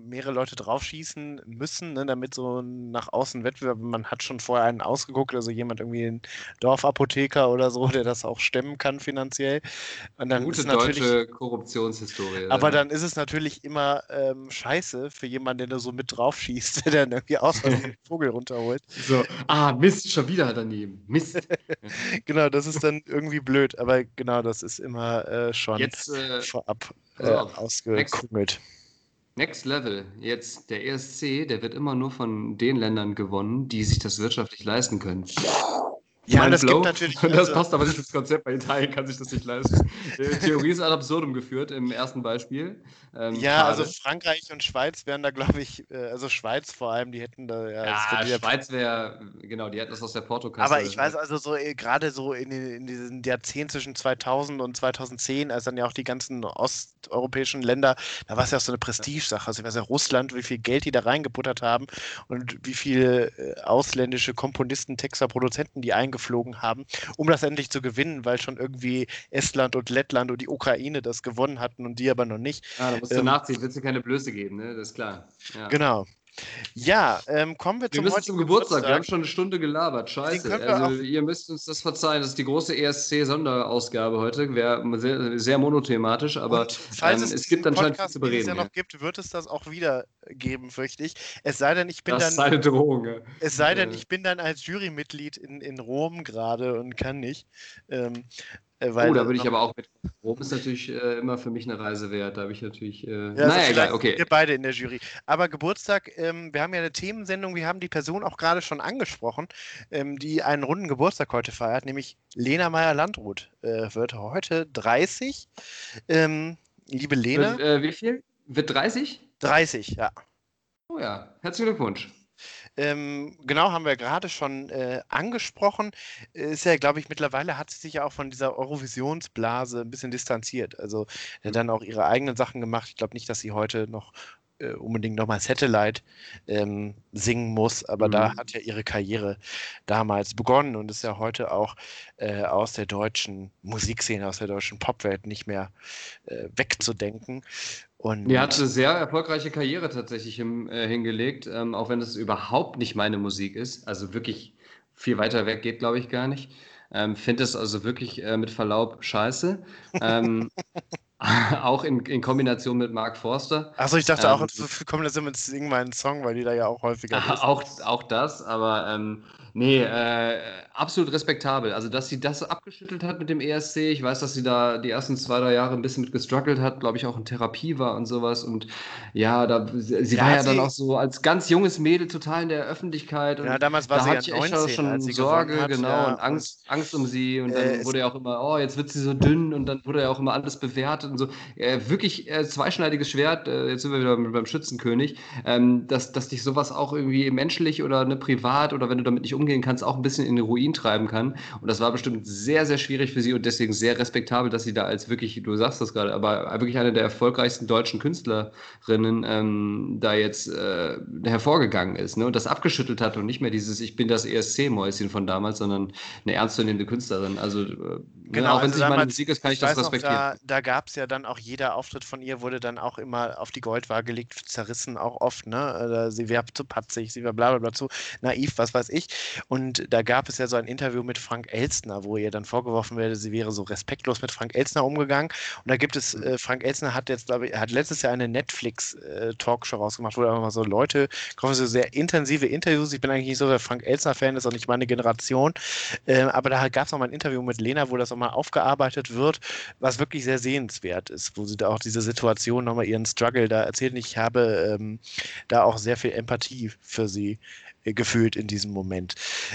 mehrere Leute draufschießen müssen, ne, damit so nach außen Wettbewerb, man hat schon vorher einen ausgeguckt, also jemand irgendwie ein Dorf Dorfapotheker oder so, der das auch stemmen kann finanziell. Und dann Gute ist deutsche Korruptionshistorie. Aber dann ist es natürlich immer ähm, scheiße für jemanden, der da so mit drauf schießt, der dann irgendwie aus den Vogel runterholt. So, ah, Mist, schon wieder daneben. Mist. genau, das ist dann irgendwie blöd, aber genau, das ist immer äh, schon Jetzt, äh, vorab äh, ausgekungelt. Next Level. Jetzt der ESC, der wird immer nur von den Ländern gewonnen, die sich das wirtschaftlich leisten können. Ja, Mein das Flow. gibt natürlich. Das also- passt aber nicht ins Konzept, weil Italien kann sich das nicht leisten. Die Theorie ist ad absurdum geführt im ersten Beispiel. Ähm, Ja, schade. also Frankreich und Schweiz wären da, glaube ich, äh, also Schweiz vor allem, die hätten da ja. das ja, wieder- Schweiz wäre, genau, die hätten das aus der Portokasse. aber ich weiß also so äh, gerade so in, in diesem Jahrzehnt zwischen 2000 und 2010, als dann ja auch die ganzen osteuropäischen Länder, da war es ja auch so eine Prestige-Sache. Also ich weiß ja Russland, wie viel Geld die da reingebuttert haben und wie viele äh, ausländische Komponisten, Texter, Produzenten die eingeflogen haben, um das endlich zu gewinnen, weil schon irgendwie Estland und Lettland und die Ukraine das gewonnen hatten und die aber noch nicht. Ja, da musst du ähm, nachziehen, willst du keine Blöße geben, ne? Das ist klar. Ja. Genau. Ja, ähm, kommen wir Wir zum müssen heutigen zum Geburtstag. Wir haben schon eine Stunde gelabert. Scheiße. wir Also, ihr müsst uns das verzeihen. Das ist die große ESC-Sonderausgabe heute. Wäre sehr, sehr monothematisch, aber Und falls ähm, es, es gibt anscheinend viel Podcast zu bereden. Jahr Ja. noch gibt, wird es das auch wieder geben, fürchte ich. Es sei denn, ich bin Das ist dann, eine Drohung. Ja. es sei denn, äh, ich bin dann als Jurymitglied in, in Rom gerade und kann nicht. Ähm, äh, weil, Oh, da würde ich aber auch mit. Rom ist natürlich äh, immer für mich eine Reise wert. Da habe ich natürlich. Äh, Ja, naja, egal, okay. Wir beide in der Jury. Aber Geburtstag, ähm, wir haben ja eine Themensendung, wir haben die Person auch gerade schon angesprochen, ähm, die einen runden Geburtstag heute feiert, nämlich Lena Meyer-Landrut. Äh, wird heute 30. Ähm, liebe Lena, Wird, äh, wie viel? Wird 30? 30, ja. Oh ja, herzlichen Glückwunsch. Ähm, genau, haben wir gerade schon äh, angesprochen. Ist ja, glaube ich, mittlerweile hat sie sich ja auch von dieser Eurovisionsblase ein bisschen distanziert. Also äh, dann auch ihre eigenen Sachen gemacht. Ich glaube nicht, dass sie heute noch äh, unbedingt nochmal Satellite ähm, singen muss, aber da Mhm. hat ja ihre Karriere damals begonnen und ist ja heute auch äh, aus der deutschen Musikszene, aus der deutschen Popwelt nicht mehr äh, wegzudenken. Und Die hat eine sehr erfolgreiche Karriere tatsächlich im, äh, hingelegt, ähm, auch wenn es überhaupt nicht meine Musik ist. Also wirklich viel weiter weg geht, glaube ich, gar nicht. Ähm, Finde es also wirklich äh, mit Verlaub scheiße. Ähm, auch in, in Kombination mit Mark Forster. Achso, ich dachte Ähm, auch, für Kombination mit Sing meinen Song, weil die da ja auch häufiger ist. auch, auch das, aber ähm, nee, äh, absolut respektabel. Also, dass sie das abgeschüttelt hat mit dem ESC, ich weiß, dass sie da die ersten zwei, drei Jahre ein bisschen mit gestruggelt hat, glaube ich, auch in Therapie war und sowas. Und ja, da, sie, sie Ja, war ja dann sie- auch so als ganz junges Mädel total in der Öffentlichkeit. Und Ja, damals war da sie hatte ja ich echt 19, schon als sie Sorge, hat, genau, ja, und Angst, Angst um sie. Und dann Äh, es- wurde ja auch immer, oh, jetzt wird sie so dünn und dann wurde ja auch immer alles bewertet und so. Äh, wirklich äh, zweischneidiges Schwert, äh, jetzt sind wir wieder beim Schützenkönig, ähm, dass, dass dich sowas auch irgendwie menschlich oder ne, privat oder wenn du damit nicht umgehen kannst, auch ein bisschen in den Ruin treiben kann. Und das war bestimmt sehr, sehr schwierig für sie und deswegen sehr respektabel, dass sie da als wirklich, du sagst das gerade, aber wirklich eine der erfolgreichsten deutschen Künstlerinnen ähm, da jetzt äh, hervorgegangen ist ne? und das abgeschüttelt hat und nicht mehr dieses Ich bin das ESC-Mäuschen von damals, sondern eine ernstzunehmende Künstlerin. Also, äh, Genau, auch wenn also es nicht meine damals- Musik ist, kann ich, ich das weiß noch, respektieren. da, da gab es ja dann auch jeder Auftritt von ihr, wurde dann auch immer auf die Goldwaage gelegt, zerrissen auch oft, ne? Oder sie wäre zu patzig, sie wäre bla bla bla zu naiv, was weiß ich. Und da gab es ja so ein Interview mit Frank Elstner, wo ihr dann vorgeworfen werde, sie wäre so respektlos mit Frank Elstner umgegangen. Und da gibt es, äh, Frank Elstner hat jetzt, glaube ich, hat letztes Jahr eine Netflix-Talkshow rausgemacht, wo er einfach mal so Leute, kommen so sehr intensive Interviews. Ich bin eigentlich nicht so der Frank Elstner-Fan, ist auch nicht meine Generation. Ähm, aber da gab es noch mal ein Interview mit Lena, wo das auch mal aufgearbeitet wird, was wirklich sehr sehenswert ist, wo sie da auch diese Situation nochmal ihren Struggle da erzählt. Und Ich habe ähm, da auch sehr viel Empathie für sie äh, gefühlt in diesem Moment.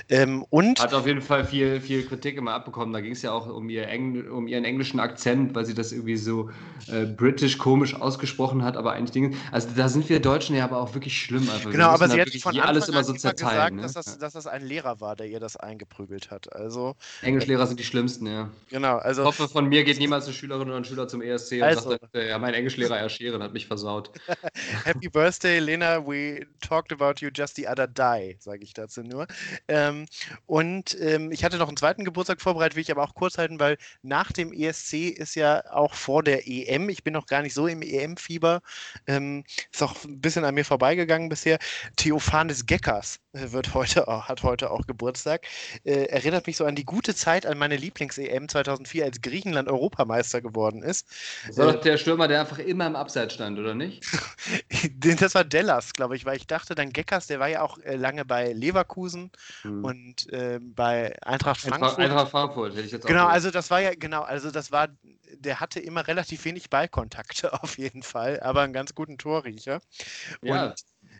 Ähm, und Hat auf jeden Fall viel, viel Kritik immer abbekommen. Da ging es ja auch um, ihr Engl um ihren englischen Akzent, weil sie das irgendwie so äh, britisch komisch ausgesprochen hat, aber eigentlich Dinge. Also da sind wir Deutschen ja aber auch wirklich schlimm. Wir genau, aber sie hat von Anfang alles immer so zerteilen. gesagt, Ne? dass, das, dass das ein Lehrer war, der ihr das eingeprügelt hat. Also, Englischlehrer sind die schlimmsten, ja. genau, Ich also hoffe, von mir geht niemals eine Schülerin oder ein Schüler zum ESC und Also. sagt, äh, ja, mein Englischlehrer Herr Scheren hat mich versaut. Happy Birthday, Lena. We talked about you just the other day, sage ich dazu nur. Ähm, und ähm, ich hatte noch einen zweiten Geburtstag vorbereitet, will ich aber auch kurz halten, weil nach dem ESC ist ja auch vor der EM, ich bin noch gar nicht so im EM-Fieber, ähm, ist auch ein bisschen an mir vorbeigegangen bisher. Theophanes Geckers wird heute auch, hat heute auch Geburtstag. Äh, erinnert mich so an die gute Zeit an meine Lieblings-EM 2004, als Griechenland Europameister geworden ist. Das war doch der Stürmer, der einfach immer im Abseits stand, oder nicht? Das war Dellas, glaube ich, weil ich dachte, dann Geckers, der war ja auch äh, lange bei Leverkusen Hm. und äh, bei Eintracht Frankfurt. Eintracht Frankfurt hätte ich jetzt auch Genau, gesagt. also das war ja, genau, also das war, der hatte immer relativ wenig Ballkontakte auf jeden Fall, aber einen ganz guten Torriecher. ja, und,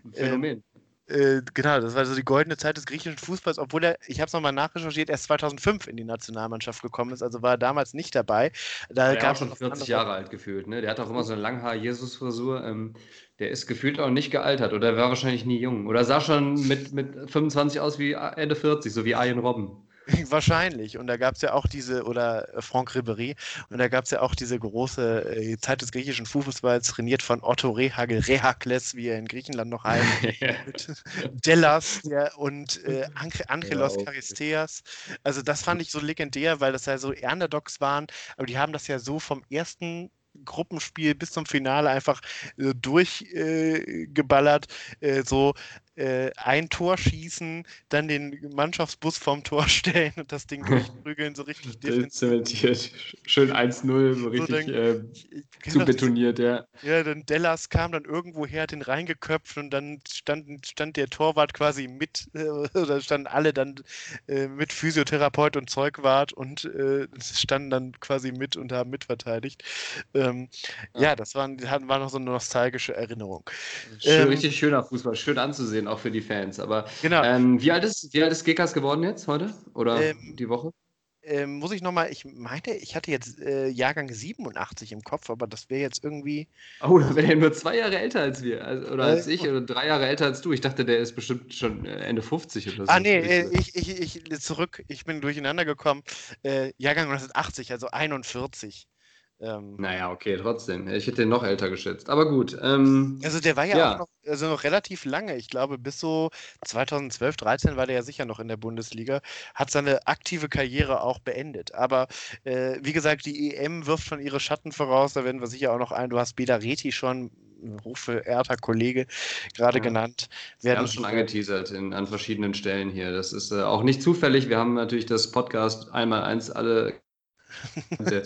ein Phänomen. Äh, genau, das war so die goldene Zeit des griechischen Fußballs, obwohl er, ich habe es nochmal nachrecherchiert, erst 2005 in die Nationalmannschaft gekommen ist, also war er damals nicht dabei. Da er war schon 40 Jahre alt gefühlt, ne? Der hat auch immer so eine Langhaar-Jesus-Frisur. Ähm, der ist gefühlt auch nicht gealtert oder war wahrscheinlich nie jung. Oder sah schon mit, mit 25 aus wie Ende 40, so wie Ian Robben. Wahrscheinlich. Und da gab es ja auch diese, oder äh, Franck Ribéry, und da gab es ja auch diese große äh, Zeit des griechischen Fußballs, trainiert von Otto Rehagel, Rehakles, wie er in Griechenland noch heißt, mit Dellas der, und äh, Angelos ja, Charisteas. Also das fand ich so legendär, weil das ja so Underdogs waren, aber die haben das ja so vom ersten Gruppenspiel bis zum Finale einfach äh, durchgeballert. Äh, so äh, ein Tor schießen, dann den Mannschaftsbus vorm Tor stellen und das Ding durchprügeln, so richtig zementiert. Schön 1-0, so richtig so äh, zu betoniert, ja. Ja, dann Dellas kam dann irgendwo her, hat den reingeköpft und dann stand, stand der Torwart quasi mit, äh, oder standen alle dann äh, mit Physiotherapeut und Zeugwart und äh, standen dann quasi mit und haben mitverteidigt. Ähm, ja. ja. das waren, war noch so eine nostalgische Erinnerung. Schön, ähm, richtig schöner Fußball, schön anzusehen auch für die Fans. Aber genau. Ähm, wie, alt ist, wie alt ist Gekas geworden jetzt heute? Oder ähm, die Woche? Ähm, muss ich nochmal, ich meinte, ich hatte jetzt äh, Jahrgang 87 im Kopf, aber das wäre jetzt irgendwie. Oh, da wäre er nur zwei Jahre älter als wir. Also, oder als äh, ich, oder drei Jahre älter als du. Ich dachte, der ist bestimmt schon äh, Ende 50 oder so. Ah, nee, äh, ich, ich, ich, zurück, ich bin durcheinander gekommen. Äh, Jahrgang 1980, also 41. Ähm, naja, okay, trotzdem. Ich hätte ihn noch älter geschätzt. Aber gut. Ähm, also der war ja, ja, auch noch, also noch relativ lange. Ich glaube, bis so 2012, 13 war der ja sicher noch in der Bundesliga. Hat seine aktive Karriere auch beendet. Aber äh, wie gesagt, die EM wirft schon ihre Schatten voraus. Da werden wir sicher auch noch ein. Du hast Bedareti schon, ein hochverehrter Kollege, gerade ja. genannt. Wir haben schon angeteasert in, an verschiedenen Stellen hier. Das ist äh, auch nicht zufällig. Wir haben natürlich das Podcast einmal eins alle der,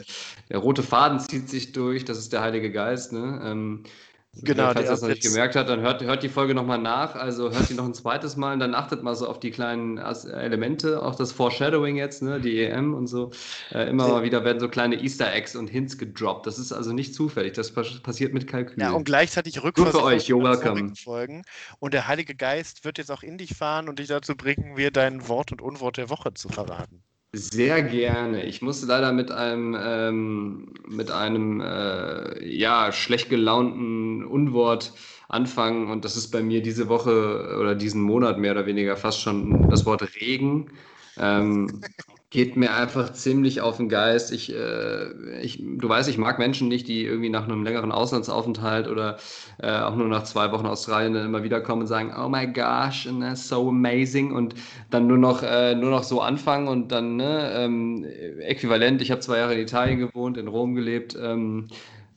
der, rote Faden zieht sich durch, das ist der Heilige Geist. Ne? Ähm, Genau, falls das noch nicht gemerkt hat, dann hört, hört die Folge nochmal nach. Also hört die noch ein zweites Mal und dann achtet mal so auf die kleinen Elemente, auch das Foreshadowing jetzt, ne, die EM und so. Äh, immer mal wieder werden so kleine Easter Eggs und Hints gedroppt. Das ist also nicht zufällig, das passiert mit Kalkül. Ja, und gleichzeitig welcome. Folgen. Und der Heilige Geist wird jetzt auch in dich fahren und dich dazu bringen, mir dein Wort und Unwort der Woche zu verraten. Sehr gerne. Ich musste leider mit einem, ähm, mit einem äh, ja, schlecht gelaunten Unwort anfangen und das ist bei mir diese Woche oder diesen Monat mehr oder weniger fast schon das Wort Regen. Ähm, geht mir einfach ziemlich auf den Geist. Ich, äh, ich, du weißt, ich mag Menschen nicht, die irgendwie nach einem längeren Auslandsaufenthalt oder äh, auch nur nach zwei Wochen Australien immer wieder kommen und sagen, oh my gosh, and that's so amazing und dann nur noch, äh, nur noch so anfangen und dann ne, ähm, äquivalent. Ich habe zwei Jahre in Italien gewohnt, in Rom gelebt. Ähm,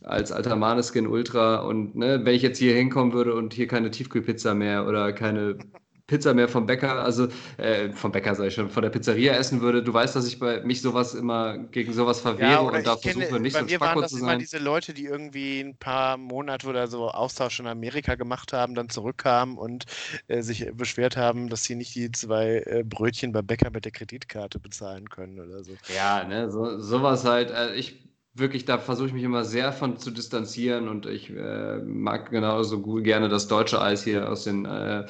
als alter Maneskin Ultra und ne, wenn ich jetzt hier hinkommen würde und hier keine Tiefkühlpizza mehr oder keine Pizza mehr vom Bäcker, also äh, vom Bäcker ich schon, von der Pizzeria essen würde. Du weißt, dass ich bei mich sowas immer gegen sowas verwehre ja, und da kenne, versuche nicht bei so mir waren das immer diese Leute, die irgendwie ein paar Monate oder so Austausch in Amerika gemacht haben, dann zurückkamen und äh, sich beschwert haben, dass sie nicht die zwei äh, Brötchen beim Bäcker mit der Kreditkarte bezahlen können oder so. Ja, ne, so, sowas halt. Äh, ich wirklich, da versuche ich mich immer sehr von zu distanzieren und ich äh, mag genauso gut, gerne das deutsche Eis hier aus den äh,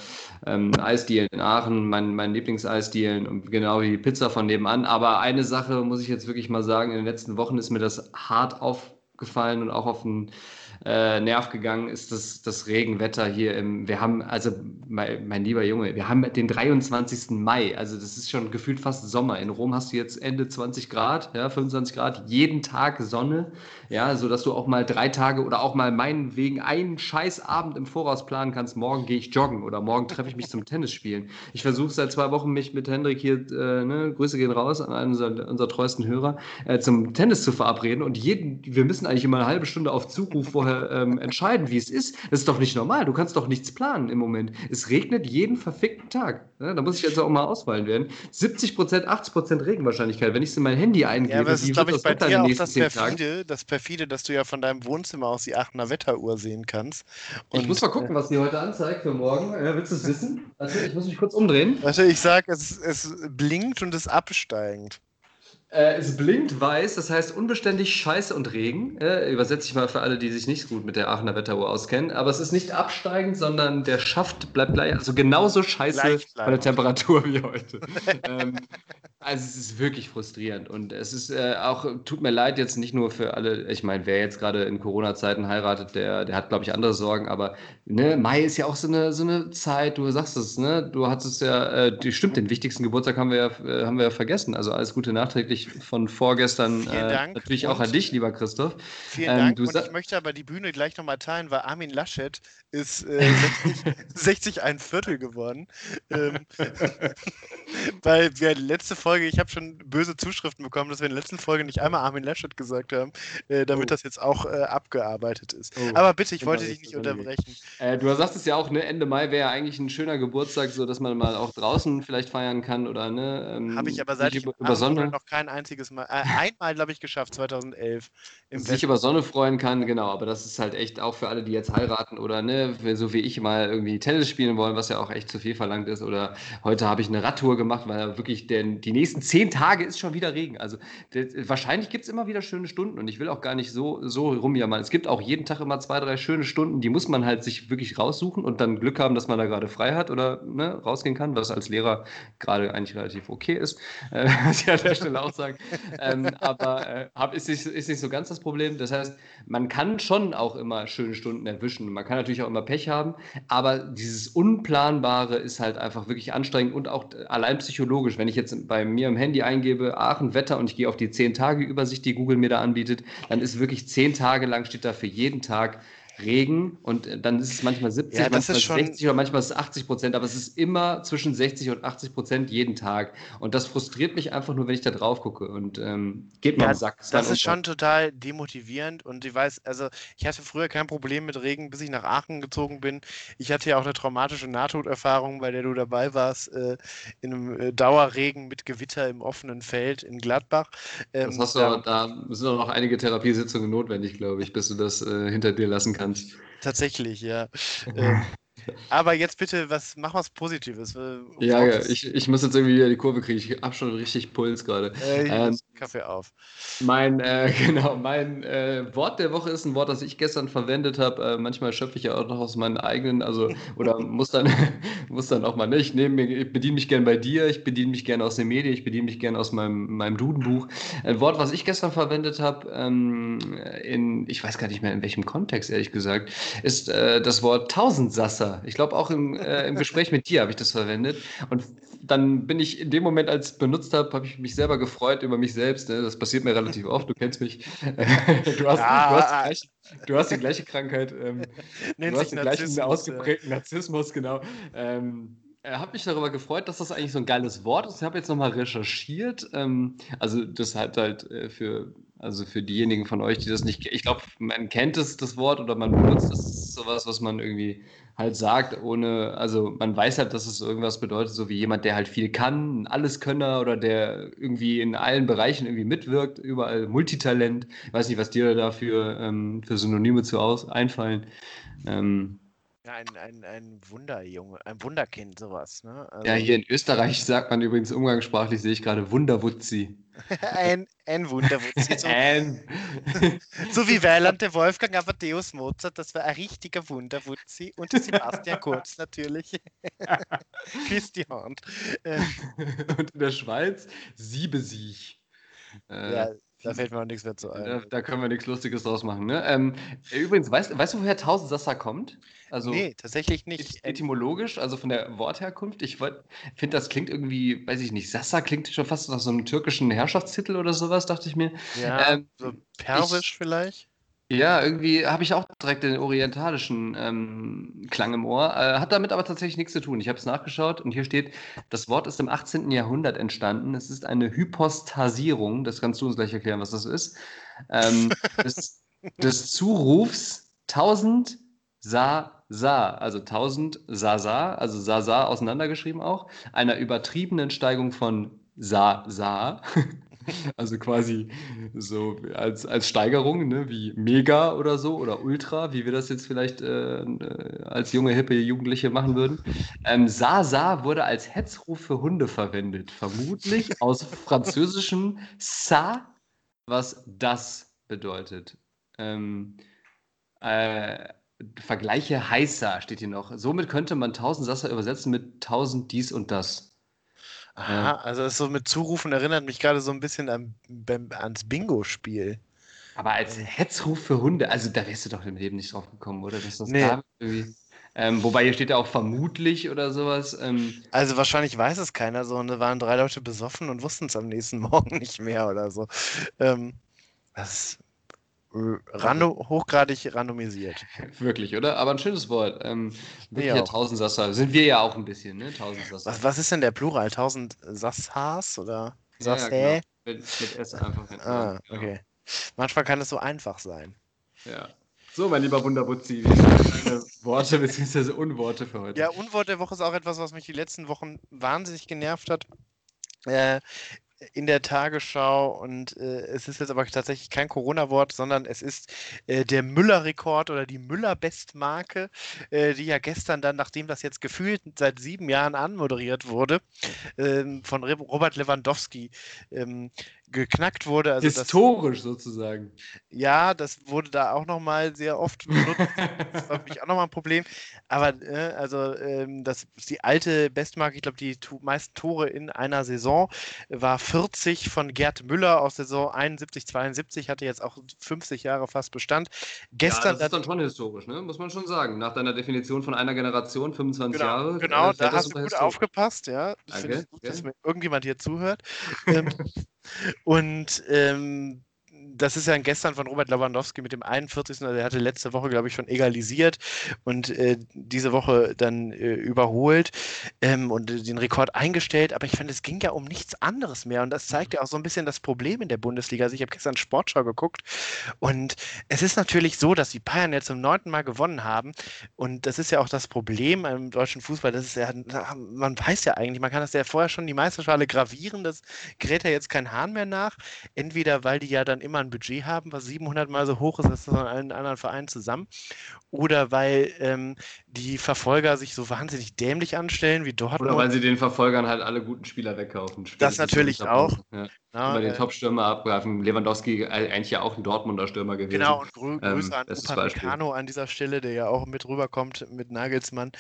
ähm, Eisdielen in Aachen, mein, mein Lieblingseisdielen und genau wie die Pizza von nebenan. Aber eine Sache muss ich jetzt wirklich mal sagen, in den letzten Wochen ist mir das hart aufgefallen und auch auf den äh, Nerv gegangen ist das, das Regenwetter hier im, wir haben, also mein, mein, lieber Junge, wir haben den 23. Mai, also das ist schon gefühlt fast Sommer. In Rom hast du jetzt Ende 20 Grad, ja, 25 Grad, jeden Tag Sonne, ja, sodass du auch mal drei Tage oder auch mal meinetwegen einen Scheißabend im Voraus planen kannst, morgen gehe ich joggen oder morgen treffe ich mich zum Tennis spielen. Ich versuche seit zwei Wochen mich mit Hendrik hier, äh, ne, Grüße gehen raus an einen unserer, unserer treuesten Hörer, äh, zum Tennis zu verabreden und jeden, wir müssen eigentlich immer eine halbe Stunde auf Zuruf vorher ähm, entscheiden, wie es ist. Das ist doch nicht normal. Du kannst doch nichts planen im Moment. Es regnet jeden verfickten Tag. Ja, da muss ich jetzt auch mal auswählen werden. 70 Prozent, 80 Prozent Regenwahrscheinlichkeit. Wenn ich es in mein Handy eingebe, ja, aber das ist, glaube ich, bei dir auch das perfide, das perfide, dass du ja von deinem Wohnzimmer aus die Aachener Wetteruhr sehen kannst. Und, ich muss mal gucken, was die heute anzeigt für morgen. Ja, willst du es wissen? Also, ich muss mich kurz umdrehen. Warte, ich sage, es, es blinkt und ist absteigend. Äh, es blinkt weiß, das heißt unbeständig Scheiße und Regen. Äh, übersetze ich mal für alle, die sich nicht gut mit der Aachener Wetteruhr auskennen. Aber es ist nicht absteigend, sondern der Schaft bleibt gleich, also genauso scheiße von der Temperatur wie heute. ähm, also es ist wirklich frustrierend und es ist äh, auch, tut mir leid jetzt nicht nur für alle, ich meine, wer jetzt gerade in Corona-Zeiten heiratet, der, der hat, glaube ich, andere Sorgen, aber ne, Mai ist ja auch so eine, so eine Zeit, du sagst es, ne, du hattest ja, äh, die, stimmt, den wichtigsten Geburtstag haben wir ja, äh, haben wir ja vergessen, also alles Gute nachträglich von vorgestern, äh, natürlich auch an dich, lieber Christoph. Vielen ähm, Dank und ich möchte aber die Bühne gleich nochmal teilen, weil Armin Laschet ist 60, 60 ein Viertel geworden, ähm, weil wir letzte Folge Folge, ich habe schon böse Zuschriften bekommen, dass wir in der letzten Folge nicht einmal Armin Laschet gesagt haben, äh, damit oh. das jetzt auch äh, abgearbeitet ist. Oh. Aber bitte, ich wollte dich nicht unterbrechen. Äh, du sagst es ja auch, ne, Ende Mai wäre ja eigentlich ein schöner Geburtstag, so dass man mal auch draußen vielleicht feiern kann oder ne. Ähm, habe ich aber seit ich über, über Sonne noch kein einziges Mal, äh, einmal glaube ich geschafft, 2011. Im sich über Sonne freuen kann, genau. Aber das ist halt echt auch für alle, die jetzt heiraten oder ne, so wie ich mal irgendwie Tennis spielen wollen, was ja auch echt zu viel verlangt ist. Oder heute habe ich eine Radtour gemacht, weil wirklich der, die nächste nächsten zehn Tage ist schon wieder Regen. Also das, wahrscheinlich gibt es immer wieder schöne Stunden und ich will auch gar nicht so, so rumjammern. Es gibt auch jeden Tag immer zwei, drei schöne Stunden, die muss man halt sich wirklich raussuchen und dann Glück haben, dass man da gerade frei hat oder ne, rausgehen kann, was als Lehrer gerade eigentlich relativ okay ist, äh, muss ich an der Stelle auch sagen. ähm, aber äh, hab, ist, nicht, ist nicht so ganz das Problem. Das heißt, man kann schon auch immer schöne Stunden erwischen. Man kann natürlich auch immer Pech haben, aber dieses Unplanbare ist halt einfach wirklich anstrengend und auch allein psychologisch. Wenn ich jetzt bei mir im Handy eingebe, Aachen Wetter und ich gehe auf die 10-Tage-Übersicht, die Google mir da anbietet, dann ist wirklich 10 Tage lang steht da für jeden Tag Regen und äh, dann ist es manchmal 70, ja, manchmal 60 oder manchmal ist es 80 Prozent, aber es ist immer zwischen 60 und 80 Prozent jeden Tag. Und das frustriert mich einfach nur, wenn ich da drauf gucke und ähm, geht mir ja, am Sack. Das ist schon total demotivierend und ich weiß, also ich hatte früher kein Problem mit Regen, bis ich nach Aachen gezogen bin. Ich hatte ja auch eine traumatische Nahtoderfahrung, bei der du dabei warst, äh, in einem äh, Dauerregen mit Gewitter im offenen Feld in Gladbach. Ähm, das hast du, da, da sind auch noch einige Therapiesitzungen notwendig, glaube ich, bis du das äh, hinter dir lassen kannst kannst. Tatsächlich, ja. aber jetzt bitte, was mach was Positives. Äh, ja, ja ich, ich muss jetzt irgendwie wieder die Kurve kriegen. Ich habe schon richtig Puls gerade. Äh, ähm, Kaffee auf. Mein, äh, genau, mein äh, Wort der Woche ist ein Wort, das ich gestern verwendet habe. Äh, manchmal schöpfe ich ja auch noch aus meinen eigenen, also oder muss dann, muss dann auch mal nicht. Ne, ich, nehme, ich bediene mich gern bei dir, ich bediene mich gern aus den Medien, ich bediene mich gern aus meinem, meinem Dudenbuch. Ein Wort, was ich gestern verwendet habe, ähm, in, ich weiß gar nicht mehr in welchem Kontext, ehrlich gesagt, ist äh, das Wort Tausendsasser. Ich glaube, auch im, äh, im Gespräch mit dir habe ich das verwendet. Und dann bin ich in dem Moment, als ich es benutzt habe, habe ich mich selber gefreut über mich selbst. Ne? Das passiert mir relativ oft, du kennst mich. du, hast, ja, du, hast die gleiche, du, hast, die gleiche, Krankheit. Ähm, du hast den gleichen ausgeprägten Narzissmus, genau. Ähm, habe mich darüber gefreut, dass das eigentlich so ein geiles Wort ist. Ich habe jetzt nochmal recherchiert. Ähm, also das hat halt äh, für, also für diejenigen von euch, die das nicht, ich glaube, man kennt es, das Wort oder man benutzt ist sowas, was man irgendwie halt sagt, ohne, also man weiß halt, dass es irgendwas bedeutet, so wie jemand, der halt viel kann, ein Alleskönner oder der irgendwie in allen Bereichen irgendwie mitwirkt, überall Multitalent. Ich weiß nicht, was dir dafür ähm, für Synonyme zu aus einfallen. Ähm, ja, ein, ein, ein Wunderjunge, ein Wunderkind, sowas. Ne? Also, ja, hier in Österreich sagt man übrigens umgangssprachlich, sehe ich gerade, Wunderwutzi. ein, ein Wunderwutzi. So, ein. so wie Weiland der Wolfgang Amadeus Mozart, das war ein richtiger Wunderwutzi. Und Sebastian Kurz natürlich. Die Hand. Und in der Schweiz Siebesiech. Äh, ja, da fällt mir auch nichts mehr zu ein. Da, da können wir nichts Lustiges draus machen. Ne? Ähm, übrigens, weißt, weißt du, woher Tausendsassa kommt? Also nee, tatsächlich nicht. Etymologisch, also von der Wortherkunft. Ich finde, das klingt irgendwie, weiß ich nicht, Sassa klingt schon fast nach so einem türkischen Herrschaftstitel oder sowas, dachte ich mir. Ja, ähm, so persisch ich, vielleicht? Ja, irgendwie habe ich auch direkt den orientalischen ähm, Klang im Ohr. Äh, hat damit aber tatsächlich nichts zu tun. Ich habe es nachgeschaut und hier steht, das Wort ist im 18. Jahrhundert entstanden. Es ist eine Hypostasierung. Das kannst du uns gleich erklären, was das ist. Ähm, des, des Zurufs 1000 Sa Sa, also 1000 Sa Sa, also Sa Sa auseinandergeschrieben auch, einer übertriebenen Steigung von Sa Sa Also quasi so als, als Steigerung, ne, wie Mega oder so oder Ultra, wie wir das jetzt vielleicht äh, äh als junge, hippe Jugendliche machen würden. Ähm, Sasa wurde als Hetzruf für Hunde verwendet, vermutlich aus französischem Sa, was das bedeutet. Ähm, äh, Vergleiche heißer steht hier noch. Somit könnte man 1000 Sasser übersetzen mit 1000 dies und das. Aha, also das so mit Zurufen erinnert mich gerade so ein bisschen an, ans Bingo-Spiel. Aber als Hetzruf für Hunde, also da wärst du doch im Leben nicht drauf gekommen, oder? Dass das nee. da irgendwie. Ähm, wobei hier steht ja auch vermutlich oder sowas. Ähm, also wahrscheinlich weiß es keiner so und da waren drei Leute besoffen und wussten es am nächsten Morgen nicht mehr oder so. Ähm, das Rando, hochgradig randomisiert. Wirklich, oder? Aber ein schönes Wort. Ähm, wirklich ja, Tausendsasser. Sind wir ja auch ein bisschen, ne? Tausendsasser. Was, was ist denn der Plural? Tausend Sassas oder Sassä? Ja, ja, genau. mit, mit, S einfach. Ah, okay. Manchmal kann es so einfach sein. Ja. So, mein lieber Wunderbutzi, wie deine Worte bzw. Unworte für heute? Ja, Unwort der Woche ist auch etwas, was mich die letzten Wochen wahnsinnig genervt hat. Äh, in der Tagesschau und äh, es ist jetzt aber tatsächlich kein Corona-Wort, sondern es ist äh, der Müller-Rekord oder die Müller-Bestmarke, äh, die ja gestern dann, nachdem das jetzt gefühlt seit sieben Jahren anmoderiert wurde, ähm, von Robert Lewandowski ähm, geknackt wurde. Also Historisch das, sozusagen. Ja, das wurde da auch nochmal sehr oft benutzt. das war für mich auch nochmal ein Problem. Aber äh, also ähm, das die alte Bestmarke, ich glaube, die to meisten Tore in einer Saison war 40 von Gerd Müller aus Saison 71, 72, hatte jetzt auch 50 Jahre fast Bestand. Gestern ja, das ist dann schon historisch, ne? muss man schon sagen. Nach deiner Definition von einer Generation, 25 genau, Jahre. Genau, äh, da hast du gut aufgepasst, ja. Danke. Gut, dass mir irgendjemand hier zuhört. und ähm, das ist ja gestern von Robert Lewandowski mit dem 41. Also er hatte letzte Woche, glaube ich, schon egalisiert und äh, diese Woche dann äh, überholt ähm, und äh, den Rekord eingestellt. Aber ich finde, es ging ja um nichts anderes mehr. Und das zeigt ja auch so ein bisschen das Problem in der Bundesliga. Also ich habe gestern Sportschau geguckt und es ist natürlich so, dass die Bayern jetzt zum neunten Mal gewonnen haben. Und das ist ja auch das Problem im deutschen Fußball. Das ist ja, man weiß ja eigentlich, man kann das ja vorher schon die Meisterschale gravieren. Das gerät ja jetzt kein Hahn mehr nach. Entweder weil die ja dann immer ein Budget haben, was 700 Mal so hoch ist als von allen anderen Vereinen zusammen, oder weil ähm, die Verfolger sich so wahnsinnig dämlich anstellen wie Dortmund. Oder weil sie den Verfolgern halt alle guten Spieler wegkaufen. Das natürlich auch. Ja. Ja, Über den äh, Top-Stürmer abgreifen. Lewandowski äh, eigentlich ja auch ein Dortmunder Stürmer gewesen. Genau, und Grü ähm, Grüße an Upamecano an dieser Stelle, der ja auch mit rüberkommt mit Nagelsmann.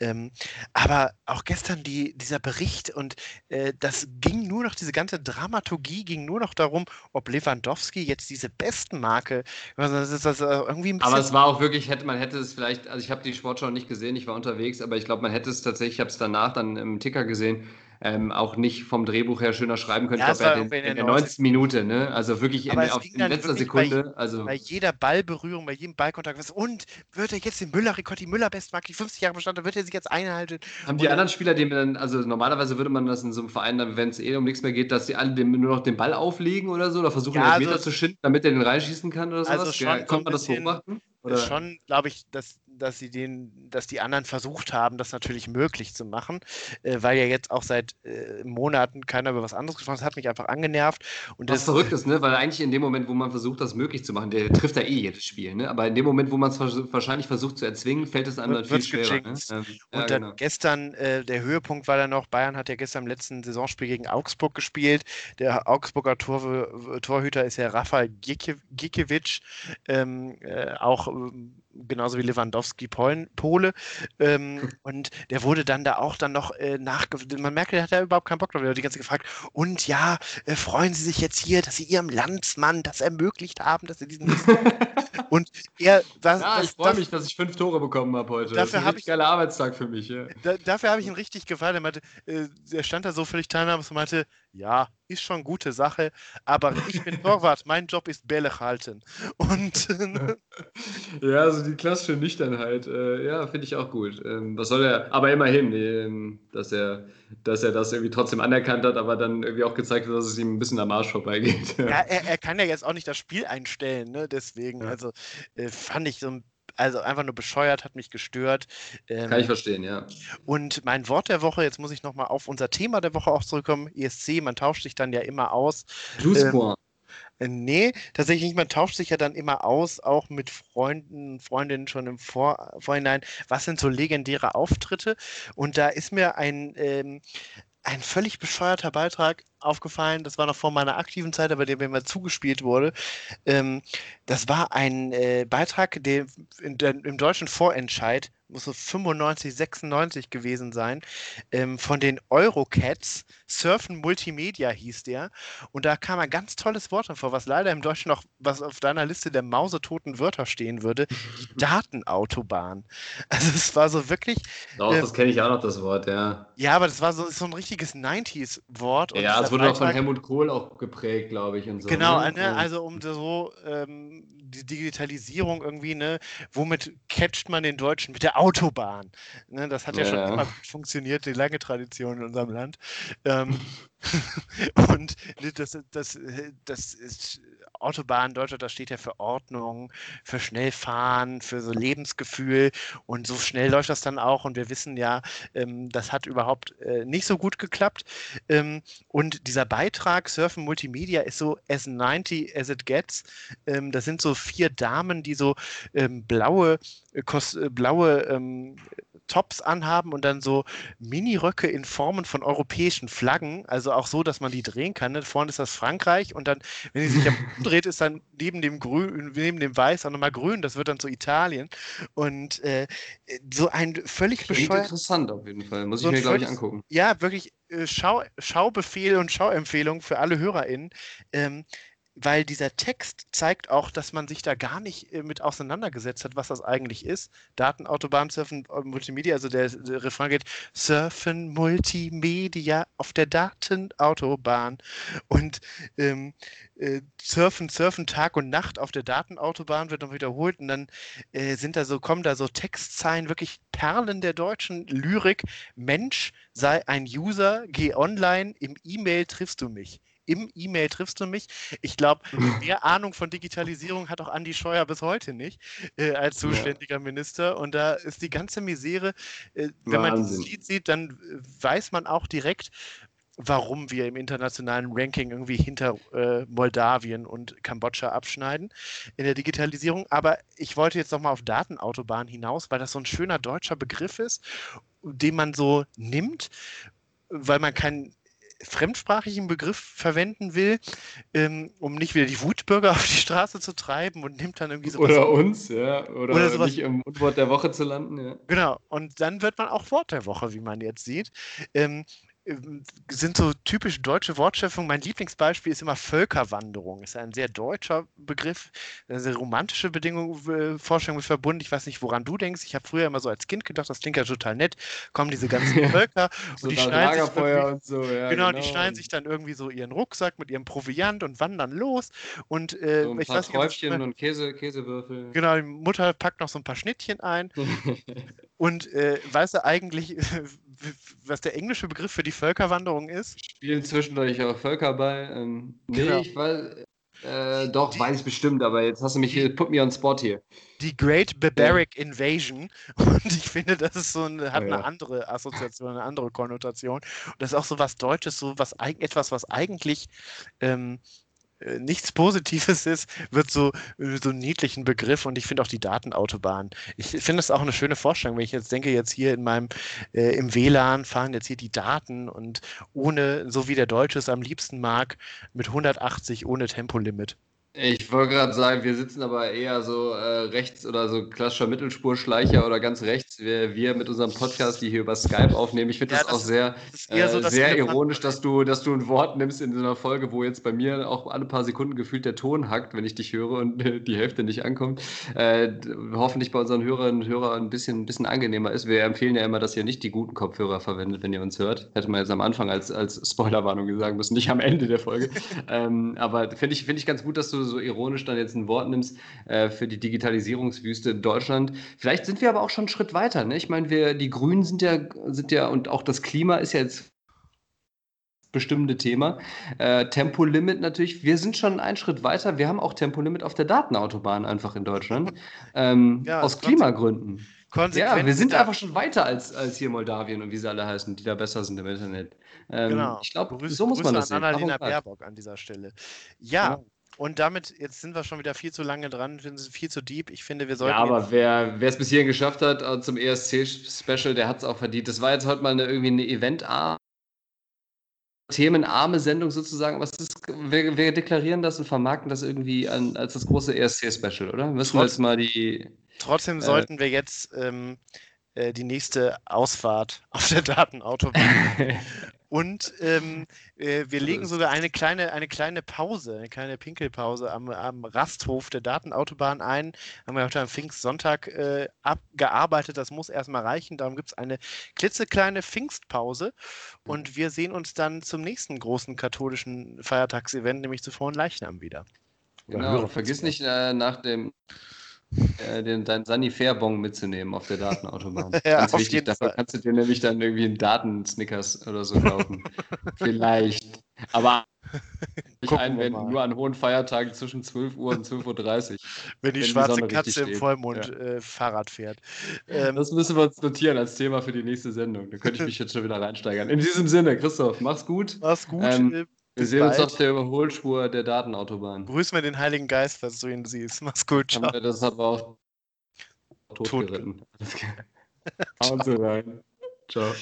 Ähm, aber auch gestern die, dieser Bericht und äh, das ging nur noch, diese ganze Dramaturgie ging nur noch darum, ob Lewandowski jetzt diese besten Marke, das ist das irgendwie ein Aber es war auch wirklich, hätte man hätte es vielleicht, also ich habe die Sportschau nicht gesehen, ich war unterwegs, aber ich glaube, man hätte es tatsächlich, ich habe es danach dann im Ticker gesehen, ähm, auch nicht vom Drehbuch her schöner schreiben können. Ja, ich glaube, in, in, der 90. Minute, ne? Also wirklich in, auf, in letzter Sekunde. Bei, also bei jeder Ballberührung, bei jedem Ballkontakt. Und wird er jetzt den Müller-Rekord, die Müller-Bestmarke, die 50 Jahre Bestand, wird er sich jetzt einhalten? Haben die anderen Spieler, die dann, also normalerweise würde man das in so einem Verein, dann, wenn es eh um nichts mehr geht, dass die alle dem, nur noch den Ball auflegen oder so, oder versuchen, ja, den also, Meter zu schinden, damit er den reinschießen kann oder sowas? Also schon ja, kommt man das beobachten? Oder? Schon, glaube ich, dass dass sie den, dass die anderen versucht haben, das natürlich möglich zu machen, äh, weil ja jetzt auch seit äh, Monaten keiner über was anderes gesprochen hat. Das hat mich einfach angenervt. Und was das, verrückt ist, ne? Weil eigentlich in dem Moment, wo man versucht, das möglich zu machen, der trifft ja eh jedes Spiel, ne? Aber in dem Moment, wo man es wahrscheinlich versucht zu erzwingen, fällt es einem dann viel schwerer. Ne? Ähm, und ja, dann genau. gestern, äh, der Höhepunkt war dann noch, Bayern hat ja gestern im letzten Saisonspiel gegen Augsburg gespielt. Der Augsburger Tor, Torhüter ist ja Rafael Gikiewicz, ähm, äh, auch ähm, genauso wie Lewandowski Polen, Pole. Ähm, und der wurde dann da auch dann noch äh, nach. Man merkt, der hat ja überhaupt keinen Bock drauf. Der hat die ganze gefragt. Und ja, äh, freuen Sie sich jetzt hier, dass Sie Ihrem Landsmann das ermöglicht haben, dass er diesen. und er. Das, ja, ich freue mich, dass ich fünf Tore bekommen habe heute. Dafür das ist ein geiler Arbeitstag für mich. Ja. Da, dafür habe ich ihn richtig gefallen. Er, meinte, äh, er stand da so völlig teilnahmslos und meinte, ja, ist schon gute Sache, aber ich bin Torwart, mein Job ist Bälle halten. Und ja, also die klassische Nüchternheit, äh, ja, finde ich auch gut. Ähm, was soll er, aber immerhin, ähm, dass, er, dass er das irgendwie trotzdem anerkannt hat, aber dann irgendwie auch gezeigt hat, dass es ihm ein bisschen am Arsch vorbeigeht. ja, er, er kann ja jetzt auch nicht das Spiel einstellen, ne? deswegen, ja. also äh, fand ich so ein also einfach nur bescheuert, hat mich gestört. Ähm, Kann ich verstehen, ja. Und mein Wort der Woche, jetzt muss ich nochmal auf unser Thema der Woche auch zurückkommen, ESC, man tauscht sich dann ja immer aus. Ähm, äh, nee, tatsächlich nicht. Man tauscht sich ja dann immer aus, auch mit Freunden, Freundinnen schon im Vor Vorhinein. Was sind so legendäre Auftritte? Und da ist mir ein, ähm, ein völlig bescheuerter Beitrag aufgefallen. Das war noch vor meiner aktiven Zeit, aber der mir mal zugespielt wurde. Ähm, das war ein äh, Beitrag, der, in, der im deutschen Vorentscheid muss so 95, 96 gewesen sein, ähm, von den Eurocats. Surfen Multimedia hieß der. Und da kam ein ganz tolles Wort davor, was leider im Deutschen noch, was auf deiner Liste der mausetoten Wörter stehen würde, die Datenautobahn. Also es war so wirklich. Doch, äh, das kenne ich auch noch, das Wort, ja. Ja, aber das war so, so ein richtiges 90s-Wort. Ja, es wurde doch von Helmut Kohl auch geprägt, glaube ich. Und so, genau, ne? ne? also um so ähm, die Digitalisierung irgendwie, ne, womit catcht man den Deutschen? Mit der Autobahn. Ne, das hat ja, ja schon immer funktioniert, die lange Tradition in unserem Land. Ähm, und das, das, das ist Autobahn Deutschland, das steht ja für Ordnung, für Schnellfahren, für so Lebensgefühl. Und so schnell läuft das dann auch. Und wir wissen ja, ähm, das hat überhaupt äh, nicht so gut geklappt. Ähm, und dieser Beitrag Surfen Multimedia ist so as 90 as it gets. Ähm, das sind so vier Damen, die so ähm, blaue, äh, äh blaue ähm, Tops anhaben und dann so Mini-Röcke in Formen von europäischen Flaggen, also auch so, dass man die drehen kann. Ne? Vorne ist das Frankreich und dann, wenn sie sich umdreht, ist dann neben dem Grün, neben dem Weiß auch nochmal grün, das wird dann so Italien. Und äh, so ein völlig bescheuert. interessant auf jeden Fall, muss so ich mir, glaube ich, angucken. Ja, wirklich äh, Schau, Schaubefehl und Schauempfehlung für alle HörerInnen. Ähm, weil dieser Text zeigt auch, dass man sich da gar nicht äh, mit auseinandergesetzt hat, was das eigentlich ist. Datenautobahn, Surfen, äh, Multimedia, also der, der Refrain geht Surfen, Multimedia auf der Datenautobahn und ähm, äh, Surfen, Surfen Tag und Nacht auf der Datenautobahn wird noch wiederholt und dann äh, sind da so, kommen da so Textzeilen, wirklich Perlen der deutschen Lyrik. Mensch, sei ein User, geh online, im E-Mail triffst du mich im E-Mail triffst du mich. Ich glaube, mehr Ahnung von Digitalisierung hat auch Andi Scheuer bis heute nicht äh, als zuständiger ja. Minister. Und da ist die ganze Misere, äh, wenn man dieses Lied sieht, dann äh, weiß man auch direkt, warum wir im internationalen Ranking irgendwie hinter äh, Moldawien und Kambodscha abschneiden in der Digitalisierung. Aber ich wollte jetzt nochmal auf Datenautobahn hinaus, weil das so ein schöner deutscher Begriff ist, den man so nimmt, weil man kein fremdsprachigen Begriff verwenden will, ähm, um nicht wieder die Wutbürger auf die Straße zu treiben und nimmt dann irgendwie sowas. Oder uns, ja. Oder, oder sowas. nicht im Wort der Woche zu landen, ja. Genau. Und dann wird man auch Wort der Woche, wie man jetzt sieht. Ähm, ähm, sind so typisch deutsche Wortschöpfungen. Mein Lieblingsbeispiel ist immer Völkerwanderung. Ist ein sehr deutscher Begriff, eine sehr romantische Bedingung, äh, Vorstellung mit verbunden. Ich weiß nicht, woran du denkst. Ich habe früher immer so als Kind gedacht, das klingt ja total nett. Kommen diese ganzen Völker so und die schneiden sich und so, ja, genau, genau, die schneiden sich dann irgendwie so ihren Rucksack mit ihrem Proviant und wandern los. Und äh, so ein ich paar weiß Träufchen nicht, und Käse, Käsewürfel. Genau, die Mutter packt noch so ein paar Schnittchen ein. und äh, weißt du eigentlich, was der englische Begriff für die Völkerwanderung ist? Spielen zwischendurch auch Völkerball. Ähm, nee, genau. ich weiß. Äh, doch, die, weiß ich bestimmt, aber jetzt hast du mich hier, put me on spot hier. Die Great Barbaric ja. Invasion. Und ich finde, das ist so eine, hat ja. eine andere Assoziation, eine andere Konnotation. Und das ist auch so was Deutsches, so was etwas, was eigentlich ähm, äh, nichts Positives ist, wird so, äh, so einen niedlichen Begriff und ich finde auch die Datenautobahn. Ich finde das auch eine schöne Vorstellung, wenn ich jetzt denke, jetzt hier in meinem, äh, im WLAN fahren jetzt hier die Daten und ohne, so wie der Deutsche es am liebsten mag, mit 180 ohne Tempolimit. Ich wollte gerade sagen, wir sitzen aber eher so äh, rechts oder so klassischer Mittelspurschleicher oder ganz rechts. Wir, wir mit unserem Podcast, die hier über Skype aufnehmen. Ich finde ja, das, das, auch sehr, äh, so, sehr ironisch, dass du, dass du ein Wort nimmst in so einer Folge, wo jetzt bei mir auch alle paar Sekunden gefühlt der Ton hackt, wenn ich dich höre und äh, die Hälfte nicht ankommt. Äh, hoffentlich bei unseren Hörerinnen und Hörern ein bisschen, ein bisschen angenehmer ist. Wir empfehlen ja immer, dass ihr nicht die guten Kopfhörer verwendet, wenn ihr uns hört. Hätte man jetzt am Anfang als, als Spoilerwarnung sagen müssen, nicht am Ende der Folge. ähm, aber finde ich, find ich ganz gut, dass du so ironisch dann jetzt ein Wort nimmst äh, für die Digitalisierungswüste in Deutschland. Vielleicht sind wir aber auch schon einen Schritt weiter. Ne? Ich meine, wir, die Grünen sind ja, sind ja und auch das Klima ist ja jetzt bestimmende Thema. Äh, Tempolimit natürlich, wir sind schon einen Schritt weiter. Wir haben auch Tempolimit auf der Datenautobahn einfach in Deutschland. Ähm, ja, aus Klimagründen. Ja, wir sind einfach schon weiter als, als hier Moldawien und wie sie alle heißen, die da besser sind im Internet. Ähm, genau. Ich glaube, so muss Grüße man das an sehen. Annalena Baerbock an dieser Stelle. Ja, ja, und damit, jetzt sind wir schon wieder viel zu lange dran, wir sind viel zu deep. Ich finde, wir sollten. Ja, aber wer es bis hierhin geschafft hat äh, zum ESC-Special, der hat es auch verdient. Das war jetzt heute mal eine, irgendwie eine Event- themenarme Sendung sozusagen. Was ist, wir, wir, deklarieren das und vermarkten das irgendwie an, als das große ESC-Special, oder? Müssen wir jetzt mal die. Trotzdem äh, sollten wir jetzt ähm, äh, die nächste Ausfahrt auf der Datenautobahn Und ähm, äh, wir legen sogar eine kleine, eine kleine Pause, eine kleine Pinkelpause am, am Rasthof der Datenautobahn ein. Haben wir heute am Pfingstsonntag äh, abgearbeitet. Das muss erstmal reichen. Darum gibt es eine klitzekleine Pfingstpause. Und wir sehen uns dann zum nächsten großen katholischen Feiertagsevent, nämlich zu Leichnam wieder. Genau, vergiss nicht äh, nach dem äh, den, deinen Sanifair-Bon mitzunehmen auf der Datenautobahn. ja, Ganz wichtig, dafür kannst du dir nämlich dann irgendwie einen Datensnickers oder so kaufen. Vielleicht. Aber ich einwenden, nur an hohen Feiertagen zwischen 12 Uhr und 12.30 Uhr. Wenn die wenn schwarze die Katze im Vollmond ja. äh, Fahrrad fährt. Ähm, das müssen wir uns notieren als Thema für die nächste Sendung. Da könnte ich mich jetzt schon wieder reinsteigern. In diesem Sinne, Christoph, mach's gut. Mach's gut. Ähm, äh, wir sehen bald. uns auf der Überholspur der Datenautobahn. Grüß mir den Heiligen Geist, falls du ihn siehst. Mach's gut. Ciao. Das hat wir auch totgeritten. Tot. Hauen Sie rein. Ciao.